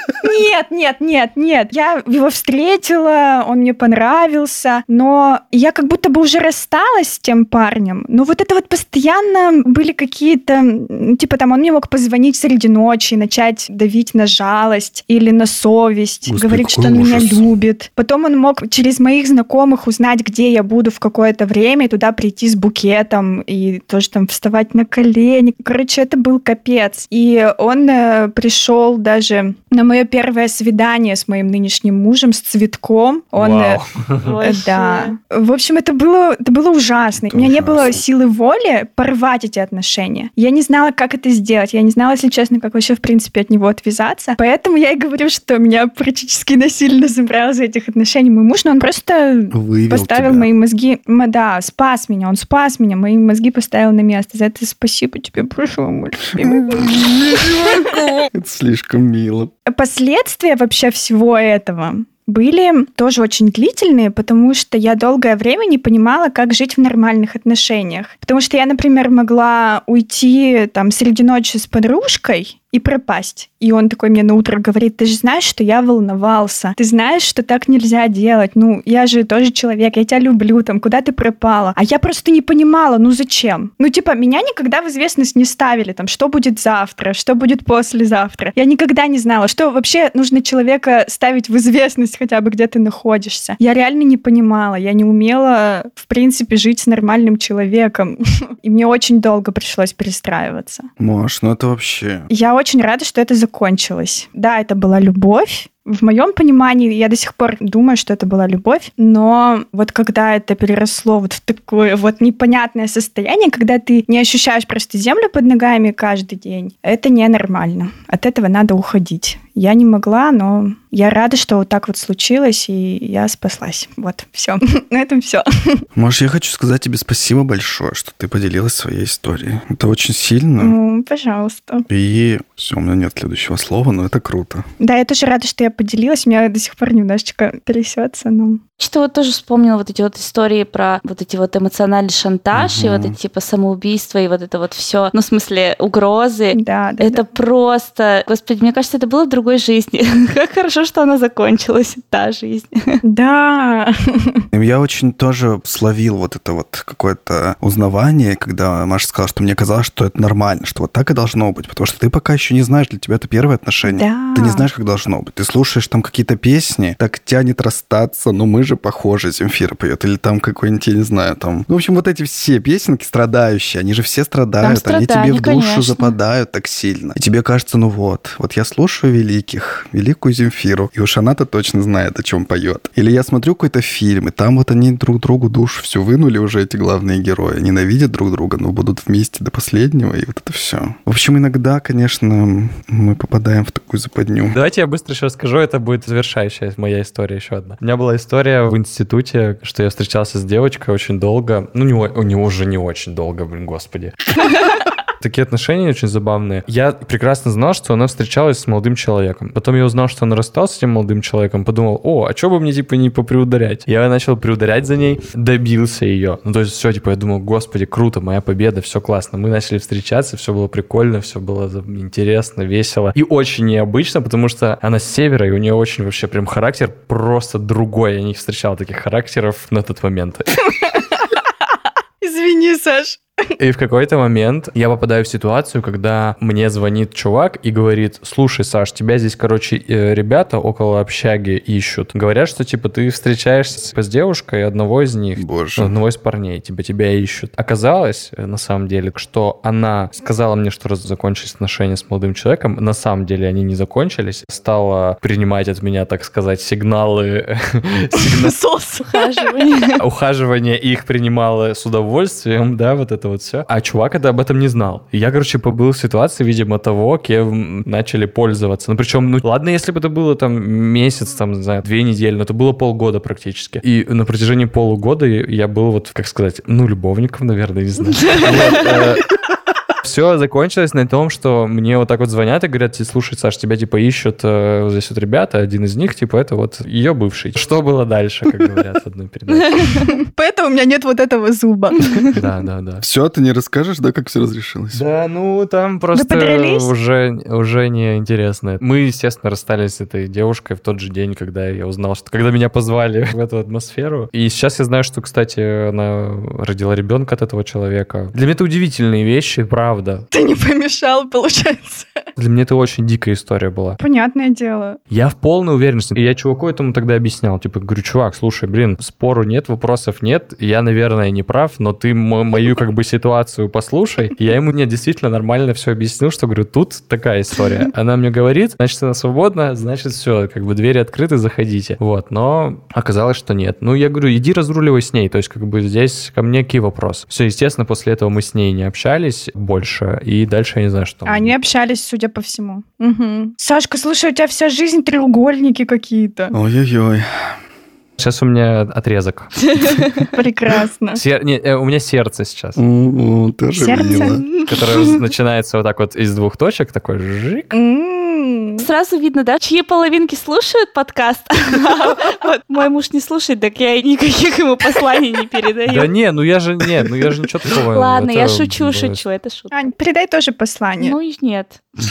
Нет, нет, нет, нет. Я его встретила, он мне понравился, но я как будто бы уже рассталась с тем парнем. Но вот это вот постоянно были какие-то, типа там он мне мог позвонить среди ночи, начать давить на жалость или на совесть, Господи, говорить, что он ужас. меня любит. Потом он мог через моих знакомых узнать, где я буду в какое-то время, и туда прийти с букетом и тоже там вставать на колени. Короче, это был капец. И он э, пришел даже на мое первое свидание с моим нынешним мужем, с цветком. Он, э, Вау. да. В общем, это было, это было ужасно. Это У меня ужасно. не было силы воли порвать эти отношения. Я не знала, как это сделать. Я не знала, если честно, как вообще, в принципе, от него отвязаться. Поэтому я и говорю, что меня практически насильно забрал за этих отношений мой муж, но он просто Вывел поставил тебя. мои мозги... Да, спас меня, он спас меня, мои мозги поставил на место. За это спасибо тебе большое, мой (laughs) Это слишком мило. Последствия вообще всего этого были тоже очень длительные, потому что я долгое время не понимала, как жить в нормальных отношениях. Потому что я, например, могла уйти там среди ночи с подружкой, и пропасть. И он такой мне на утро говорит, ты же знаешь, что я волновался, ты знаешь, что так нельзя делать, ну, я же тоже человек, я тебя люблю, там, куда ты пропала? А я просто не понимала, ну, зачем? Ну, типа, меня никогда в известность не ставили, там, что будет завтра, что будет послезавтра. Я никогда не знала, что вообще нужно человека ставить в известность хотя бы, где ты находишься. Я реально не понимала, я не умела, в принципе, жить с нормальным человеком. (laughs) И мне очень долго пришлось перестраиваться. Маш, ну это вообще... Я очень рада, что это закончилось. Да, это была любовь, в моем понимании, я до сих пор думаю, что это была любовь, но вот когда это переросло вот в такое вот непонятное состояние, когда ты не ощущаешь просто землю под ногами каждый день, это ненормально. От этого надо уходить. Я не могла, но я рада, что вот так вот случилось, и я спаслась. Вот, все. (laughs) На этом все. Маш, я хочу сказать тебе спасибо большое, что ты поделилась своей историей. Это очень сильно. Ну, пожалуйста. И все, у меня нет следующего слова, но это круто. Да, я тоже рада, что я поделилась. У меня до сих пор немножечко трясется, но... Что вот тоже вспомнила вот эти вот истории про вот эти вот эмоциональный шантаж угу. и вот эти типа самоубийства и вот это вот все, ну, в смысле, угрозы. Да, да. Это да. просто... Господи, мне кажется, это было в другой жизни. (laughs) как хорошо, что она закончилась, та жизнь. да. (laughs) Я очень тоже словил вот это вот какое-то узнавание, когда Маша сказала, что мне казалось, что это нормально, что вот так и должно быть, потому что ты пока еще не знаешь, для тебя это первое отношение. Да. Ты не знаешь, как должно быть. Ты слушаешь там какие-то песни, так тянет расстаться, но мы же же похоже Земфира поет, или там какой-нибудь, я не знаю, там... Ну, в общем, вот эти все песенки страдающие, они же все страдают, Там они тебе в душу конечно. западают так сильно. И тебе кажется, ну вот, вот я слушаю великих, великую Земфиру, и уж она-то точно знает, о чем поет. Или я смотрю какой-то фильм, и там вот они друг другу душу все вынули уже, эти главные герои, ненавидят друг друга, но будут вместе до последнего, и вот это все. В общем, иногда, конечно, мы попадаем в такую западню. Давайте я быстро еще расскажу, это будет завершающая моя история еще одна. У меня была история в институте, что я встречался с девочкой очень долго, ну не, у него уже не очень долго, блин, господи. (laughs) Такие отношения очень забавные. Я прекрасно знал, что она встречалась с молодым человеком. Потом я узнал, что она рассталась с этим молодым человеком. Подумал, о, а что бы мне, типа, не поприударять? Я начал приударять за ней, добился ее. Ну, то есть все, типа, я думал, господи, круто, моя победа, все классно. Мы начали встречаться, все было прикольно, все было интересно, весело. И очень необычно, потому что она с севера, и у нее очень вообще прям характер просто другой. Я не встречал таких характеров на тот момент. (laughs) Извини, Саш. И в какой-то момент я попадаю в ситуацию, когда мне звонит чувак и говорит, слушай, Саш, тебя здесь, короче, э, ребята около общаги ищут. Говорят, что, типа, ты встречаешься с девушкой одного из них, Боже. одного из парней, типа, тебя ищут. Оказалось, э, на самом деле, что она сказала мне, что раз закончились отношения с молодым человеком, на самом деле они не закончились, стала принимать от меня, так сказать, сигналы, (laughs) сигна- Сос. Ухаживание. (laughs) ухаживание их принимала с удовольствием, да, вот это вот все. А чувак это об этом не знал. И я, короче, побыл в ситуации, видимо, того, кем начали пользоваться. Ну, причем, ну, ладно, если бы это было там месяц, там, не знаю, две недели, но это было полгода практически. И на протяжении полугода я был вот, как сказать, ну, любовником, наверное, не знаю. (laughs) Все закончилось на том, что мне вот так вот звонят и говорят, слушай, Саш, тебя типа ищут э, вот здесь вот ребята, один из них, типа, это вот ее бывший. Что было дальше, как говорят в одной передаче. (laughs) Поэтому у меня нет вот этого зуба. (laughs) Да, да, да. Все, ты не расскажешь, да, как все разрешилось? Да, ну там просто уже, уже не интересно. Мы, естественно, расстались с этой девушкой в тот же день, когда я узнал, что когда меня позвали (laughs) в эту атмосферу. И сейчас я знаю, что, кстати, она родила ребенка от этого человека. Для меня это удивительные вещи, правда. Ты не помешал, получается. Для меня это очень дикая история была. Понятное дело. Я в полной уверенности. И я чуваку этому тогда объяснял. Типа, говорю, чувак, слушай, блин, спору нет, вопросов нет. Я, наверное, не прав, но ты мо- мою как бы ситуацию послушай. И я ему, нет, действительно нормально все объяснил, что, говорю, тут такая история. Она мне говорит, значит, она свободна, значит, все, как бы двери открыты, заходите. Вот, но оказалось, что нет. Ну, я говорю, иди разруливай с ней. То есть, как бы здесь ко мне какие вопросы. Все, естественно, после этого мы с ней не общались больше. И дальше я не знаю, что. Они общались, судя по всему. Мгм. Сашка, слушай, у тебя вся жизнь треугольники какие-то. Ой-ой-ой. Сейчас у меня отрезок. (laughs) Прекрасно. Сер- не, э, у меня сердце сейчас. Тоже Сердце? мило. которая начинается вот так вот из двух точек, такой жик. Сразу видно, да, чьи половинки слушают подкаст. (laughs) Мой муж не слушает, так я никаких ему посланий не Да передаю. не, ну я же, не, ну я же ничего такого. Ладно, я шучу, шучу, это шутка. Ань, передай тоже послание. Ну и нет. (laughs)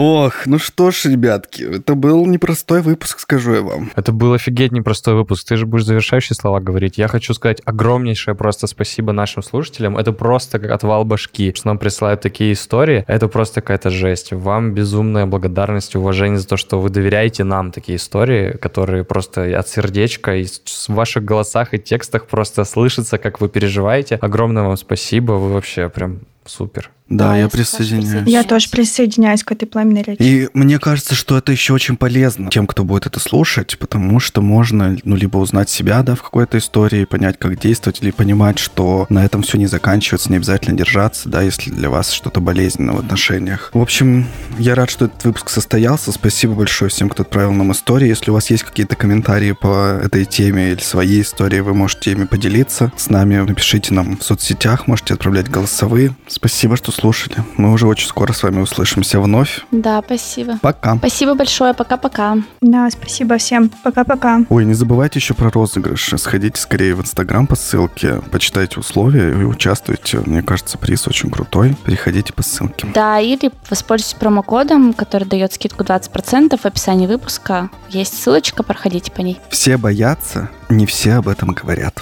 Ох, ну что ж, ребятки, это был непростой выпуск, скажу я вам. Это был офигеть непростой выпуск. Ты же будешь завершающие слова говорить. Я хочу сказать огромнейшее просто спасибо нашим слушателям. Это просто как отвал башки, что нам присылают такие истории. Это просто какая-то жесть. Вам безумная благодарность и уважение за то, что вы доверяете нам такие истории, которые просто от сердечка и в ваших голосах и текстах просто слышится, как вы переживаете. Огромное вам спасибо. Вы вообще прям супер. Да, Да, я присоединяюсь. Я тоже присоединяюсь к этой пламенной речи. И мне кажется, что это еще очень полезно тем, кто будет это слушать, потому что можно, ну, либо узнать себя, да, в какой-то истории, понять, как действовать, или понимать, что на этом все не заканчивается, не обязательно держаться, да, если для вас что-то болезненно в отношениях. В общем, я рад, что этот выпуск состоялся. Спасибо большое всем, кто отправил нам истории. Если у вас есть какие-то комментарии по этой теме или своей истории, вы можете ими поделиться с нами. Напишите нам в соцсетях, можете отправлять голосовые. Спасибо, что слушали. Мы уже очень скоро с вами услышимся вновь. Да, спасибо. Пока. Спасибо большое, пока-пока. Да, спасибо всем. Пока-пока. Ой, не забывайте еще про розыгрыш. Сходите скорее в Инстаграм по ссылке, почитайте условия и участвуйте. Мне кажется, приз очень крутой. Переходите по ссылке. Да, или воспользуйтесь промокодом, который дает скидку 20% в описании выпуска. Есть ссылочка, проходите по ней. Все боятся, не все об этом говорят.